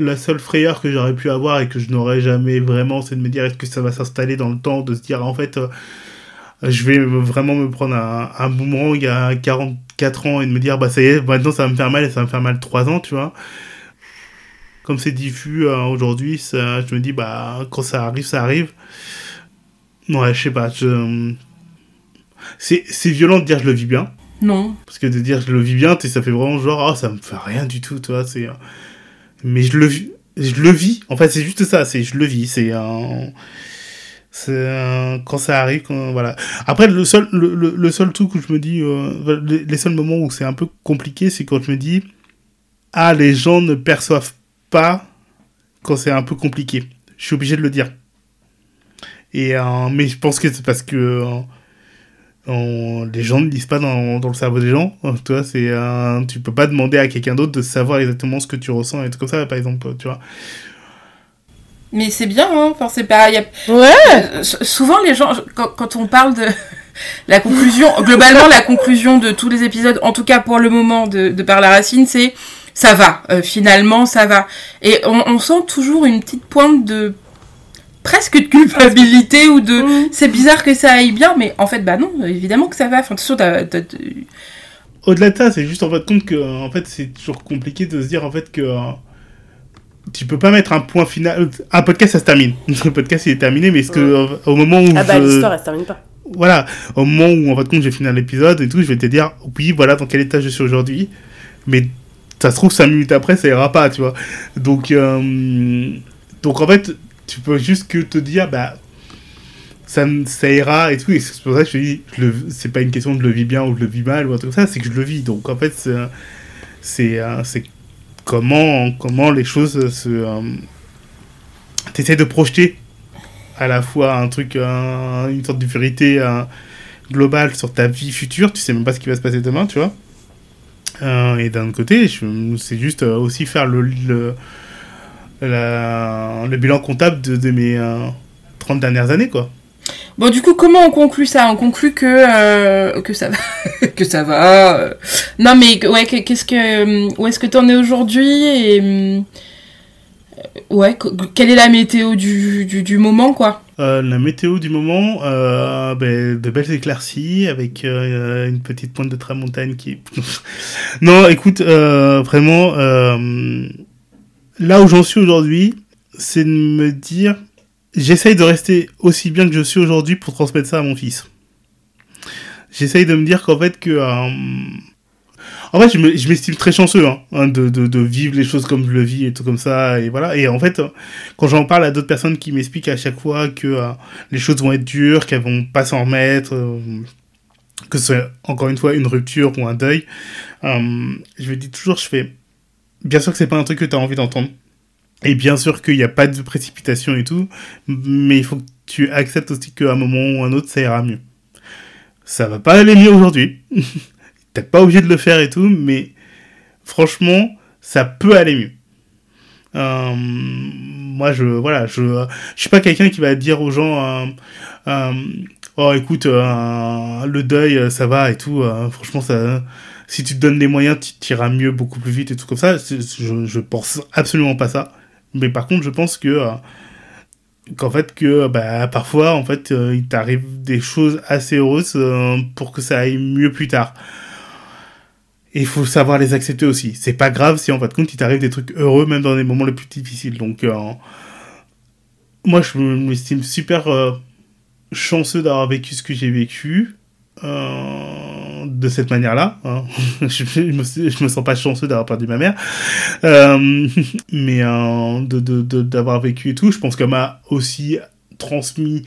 la seule frayeur que j'aurais pu avoir et que je n'aurais jamais vraiment, c'est de me dire est-ce que ça va s'installer dans le temps, de se dire en fait, je vais vraiment me prendre un, un boomerang il y a 44 ans et de me dire, bah ça y est, maintenant ça va me faire mal et ça va me faire mal 3 ans, tu vois. Comme c'est diffus euh, aujourd'hui, je me dis, bah quand ça arrive, ça arrive. Ouais, je sais pas, je... c'est violent de dire je le vis bien. Non. Parce que de dire je le vis bien, ça fait vraiment genre, oh, ça me fait rien du tout, tu vois, c'est... Mais je le, je le vis, en fait c'est juste ça, c'est je le vis, c'est un... C'est quand ça arrive, voilà. Après, le seul, le, le, seul truc où je me dis, euh, les, seuls moments où c'est un peu compliqué, c'est quand je me dis, ah, les gens ne perçoivent pas quand c'est un peu compliqué. Je suis obligé de le dire. Et, euh, mais je pense que c'est parce que euh, les gens ne lisent pas dans, dans le cerveau des gens. Tu vois, c'est, tu peux pas demander à quelqu'un d'autre de savoir exactement ce que tu ressens et tout comme ça, par exemple, tu vois. Mais c'est bien, hein. Enfin, c'est pas. Ouais. Euh, souvent, les gens, quand, on parle de la conclusion, globalement, la conclusion de tous les épisodes, en tout cas pour le moment de, de Par la Racine, c'est ça va. Euh, finalement, ça va. Et on, sent toujours une petite pointe de presque de culpabilité ou de mm. c'est bizarre que ça aille bien, mais en fait, bah non, évidemment que ça va. Enfin, sûr, Au-delà de ça, c'est juste en fait compte que en fait c'est toujours compliqué de se dire en fait que tu peux pas mettre un point final. Un podcast, ça se termine. Le podcast, il est terminé, mais est-ce que au moment où. Ah bah, l'histoire, elle se termine pas. Voilà, au moment où en fait compte j'ai fini l'épisode et tout, je vais te dire, oui, voilà dans quel état je suis aujourd'hui. Mais ça se trouve, 5 minutes après, ça ira pas, tu vois. Donc, euh, donc en fait, tu peux juste que te dire, bah, ça, ça ira et tout. Et c'est pour ça que je te dis, c'est pas une question de le vis bien ou de le vis mal ou un truc comme ça, c'est que je le vis. Donc en fait, c'est comment, comment les choses se. Euh, T'essaies de projeter à la fois un truc, une sorte de vérité euh, globale sur ta vie future, tu sais même pas ce qui va se passer demain, tu vois. Euh, et d'un côté, c'est juste aussi faire le, le, bilan comptable de, de mes 30 dernières années, quoi. Bon, du coup, comment on conclut ça? On conclut que euh, que ça va, que ça va. Euh. Non, mais ouais, qu'est-ce que où est-ce que t'en es aujourd'hui et euh, ouais, quelle est la météo du, du, moment, quoi? La météo du moment, ben, de belles éclaircies avec une petite pointe de tramontagne qui. non, écoute, vraiment, là où j'en suis aujourd'hui, c'est de me dire j'essaye de rester aussi bien que je suis aujourd'hui pour transmettre ça à mon fils. J'essaye de me dire qu'en fait que... Euh, en fait, je m'estime très chanceux hein, hein, de, de, vivre les choses comme je le vis et tout comme ça. Et voilà. Et en fait, quand j'en parle à d'autres personnes qui m'expliquent à chaque fois que euh, les choses vont être dures, qu'elles vont pas s'en remettre, euh, que c'est encore une fois une rupture ou un deuil, je me dis toujours, je fais... Bien sûr que c'est pas un truc que tu as envie d'entendre. Et bien sûr qu'il n'y a pas de précipitation et tout, mais il faut que tu acceptes aussi qu'à un moment ou un autre, ça ira mieux. Ça va pas aller mieux aujourd'hui. T'es pas obligé de le faire et tout, mais franchement, ça peut aller mieux. Euh, moi, je voilà, je je suis pas quelqu'un qui va dire aux gens, euh, euh, oh écoute, le deuil, ça va et tout. franchement, ça, si tu te donnes les moyens, tu iras mieux, beaucoup plus vite et tout comme ça. Je, je pense absolument pas ça. Mais par contre, je pense que qu'en fait que bah, parfois en fait il t'arrive des choses assez heureuses pour que ça aille mieux plus tard il faut savoir les accepter aussi. C'est pas grave si en fin de compte il t'arrive des trucs heureux même dans les moments les plus difficiles. Donc euh, moi je m'estime super euh, chanceux d'avoir vécu ce que j'ai vécu euh, de cette manière-là. Hein. je, me, sens pas chanceux d'avoir perdu ma mère, mais d'avoir de, de, vécu et tout. Je pense qu'elle m'a aussi transmis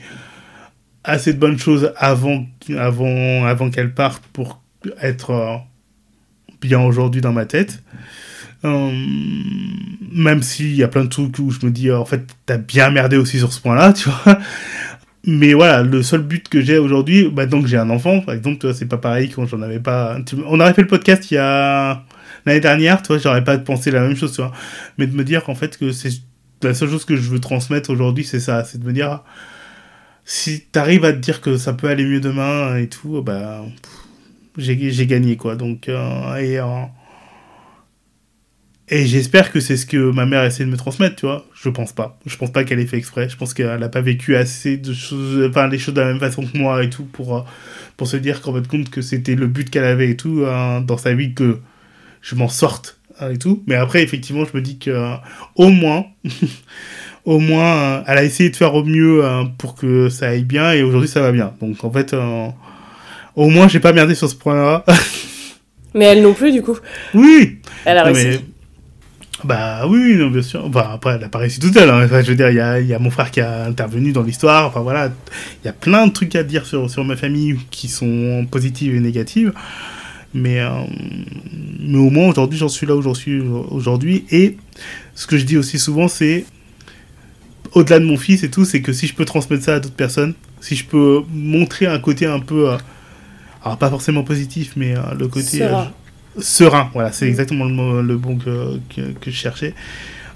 assez de bonnes choses avant, avant, avant qu'elle parte pour être bien aujourd'hui dans ma tête. Euh, même s'il y a plein de trucs où je me dis, en fait, t'as bien merdé aussi sur ce point-là, tu vois. Mais voilà, le seul but que j'ai aujourd'hui, maintenant que j'ai un enfant, par exemple, c'est pas pareil quand j'en avais pas. On aurait fait le podcast il y a l'année dernière, tu vois, j'aurais pas pensé la même chose, tu vois. Mais de me dire qu'en fait, que c'est la seule chose que je veux transmettre aujourd'hui, c'est ça, c'est de me dire, si t'arrives à te dire que ça peut aller mieux demain et tout, bah j'ai gagné quoi. Donc euh, et euh, et j'espère que c'est ce que ma mère essaie de me transmettre, tu vois. Je pense pas. Je pense pas qu'elle ait fait exprès. Je pense qu'elle a pas vécu assez de choses, enfin, les choses de la même façon que moi et tout pour, euh, pour se dire qu'en fait compte que c'était le but qu'elle avait et tout dans sa vie que je m'en sorte et tout. Mais après, effectivement, je me dis que au moins, au moins, elle a essayé de faire au mieux pour que ça aille bien et aujourd'hui ça va bien. Donc en fait, au moins, j'ai pas merdé sur ce point-là. mais elle non plus, du coup. Oui. Elle a réussi. Bah oui, non, bien sûr. Enfin, après, elle a pas réussi toute seule. Hein. Enfin, je veux dire, il y a, y a, mon frère qui a intervenu dans l'histoire. Enfin voilà, il y a plein de trucs à dire sur, sur ma famille qui sont positives et négatives. Mais, euh, mais au moins, aujourd'hui, j'en suis là où j'en suis aujourd'hui. Et ce que je dis aussi souvent, c'est au-delà de mon fils et tout, c'est que si je peux transmettre ça à d'autres personnes, si je peux montrer un côté un peu. Euh, alors pas forcément positif, mais euh, le côté serein. Voilà, c'est exactement le, bon que, que, je cherchais.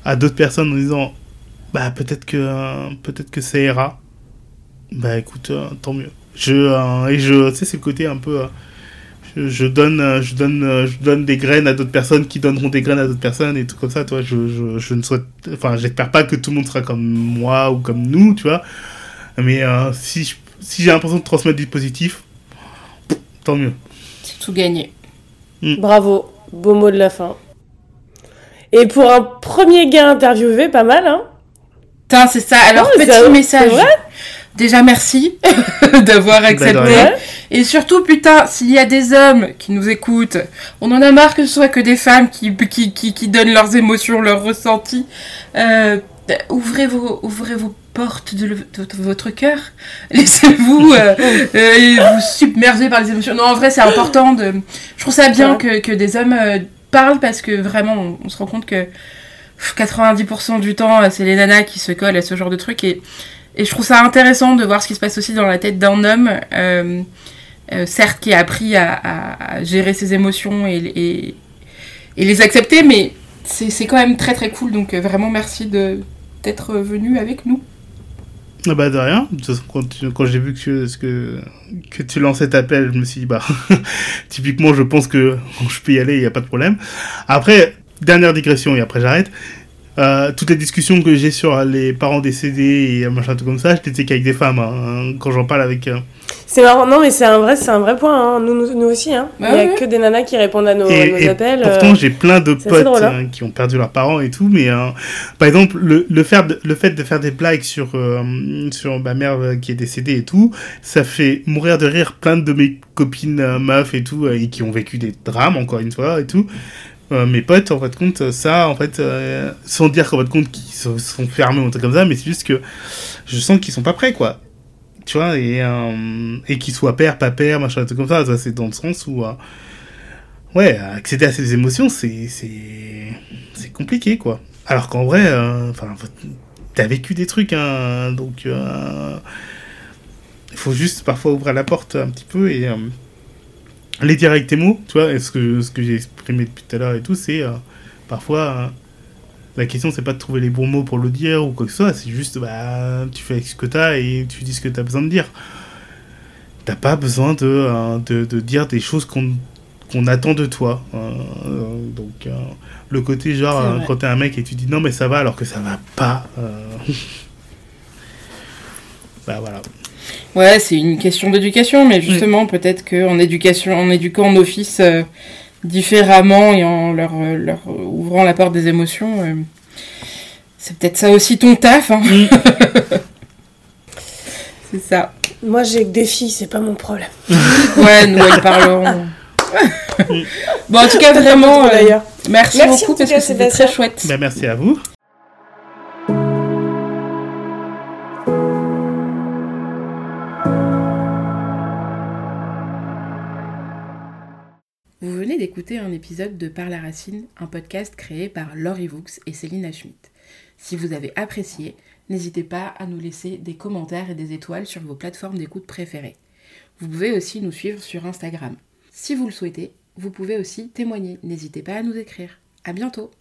À d'autres personnes en disant, bah peut-être que peut-être que ça ira. Bah écoute, euh, tant mieux. Je et je, tu sais, c'est le côté un peu. Je, donne, je donne, je donne des graines à d'autres personnes qui donneront des graines à d'autres personnes et tout comme ça. Toi, je, je, je ne souhaite, enfin, j'espère pas que tout le monde sera comme moi ou comme nous, tu vois. Mais si si j'ai l'impression de transmettre du positif, Tant mieux. C'est tout gagné. Mm. Bravo. Beau mot de la fin. Et pour un premier gars interviewé, pas mal, hein Putain, c'est ça. Alors, petit message. Déjà, merci d'avoir bah, accepté. Et surtout, putain, s'il y a des hommes qui nous écoutent, on en a marre que ce soit que des femmes qui, qui, qui, donnent leurs émotions, leurs ressentis. Euh, ouvrez vos, ouvrez vos portes de, votre cœur. Laissez-vous euh, euh, vous submerger par les émotions. Non, en vrai, c'est important de. Je trouve ça bien que, que des hommes euh, parlent parce que vraiment, on, se rend compte que 90% du temps, c'est les nanas qui se collent à ce genre de trucs. Et, et je trouve ça intéressant de voir ce qui se passe aussi dans la tête d'un homme. certes, qui a appris à, à, gérer ses émotions et, et, et les accepter, mais c'est quand même très très cool. Donc vraiment merci de d'être venu avec nous. Ah bah de rien. quand, quand j'ai vu que, que, que tu lançais ta pelle, je me suis dit, bah, typiquement, je pense que je peux y aller, il n'y a pas de problème. Après, dernière digression et après j'arrête. Euh, toutes les discussions que j'ai sur les parents décédés et machin tout comme ça, je n'étais qu'avec des femmes. Hein, quand j'en parle avec, euh, c'est marrant, non mais c'est un vrai, c'est un vrai point. Hein. Nous, nous, aussi, hein. Bah il n'y a que des nanas qui répondent à nos, appels. Pourtant, euh, j'ai plein de potes. Hein, qui ont perdu leurs parents et tout, mais euh, par exemple, le, le, faire le fait de faire des blagues sur euh, sur ma mère qui est décédée et tout, ça fait mourir de rire plein de mes copines meufs et tout et qui ont vécu des drames encore une fois et tout. Mes potes, en fait, compte, ça, en fait, sans dire qu'en fait, compte qu'ils sont, sont fermés ou un truc comme ça, mais c'est juste que je sens qu'ils sont pas prêts, quoi tu vois, et, euh, et qu'il soit père, pas père, machin, tout comme ça, ça c'est dans le sens où, euh, ouais, accéder à ses émotions, c'est, c'est, compliqué, quoi. Alors qu'en vrai, euh, enfin, t'as vécu des trucs, hein, donc, il faut juste parfois ouvrir la porte un petit peu et, les dire avec tes mots, tu vois, ce que, ce que j'ai exprimé depuis tout à l'heure et tout, c'est parfois la question, c'est pas de trouver les bons mots pour le dire ou quoi que ce soit, c'est juste, bah, tu fais ce que t'as et tu dis ce que t'as besoin de dire. T'as pas besoin de, euh, de, de, dire des choses qu'on qu'on attend de toi. Euh, donc, euh, le côté genre, quand t'es un mec et tu dis non, mais ça va alors que ça va pas. bah voilà. Ouais, c'est une question d'éducation, mais justement, peut-être qu'en éducation, en éduquant nos fils différemment et en leur, euh, leur ouvrant la porte des émotions. Euh, c'est peut-être ça aussi ton taf. Hein. Mm. c'est ça. Moi, j'ai que des filles, c'est pas mon problème. ouais, nous, elles parleront. bon, en tout cas, vraiment, euh, merci, merci, beaucoup parce que c'était très chouette. Ben, merci à vous. D'écouter un épisode de Par la Racine, un podcast créé par Laurie Vaux et Céline Schmidt. Si vous avez apprécié, n'hésitez pas à nous laisser des commentaires et des étoiles sur vos plateformes d'écoute préférées. Vous pouvez aussi nous suivre sur Instagram. Si vous le souhaitez, vous pouvez aussi témoigner. N'hésitez pas à nous écrire. À bientôt!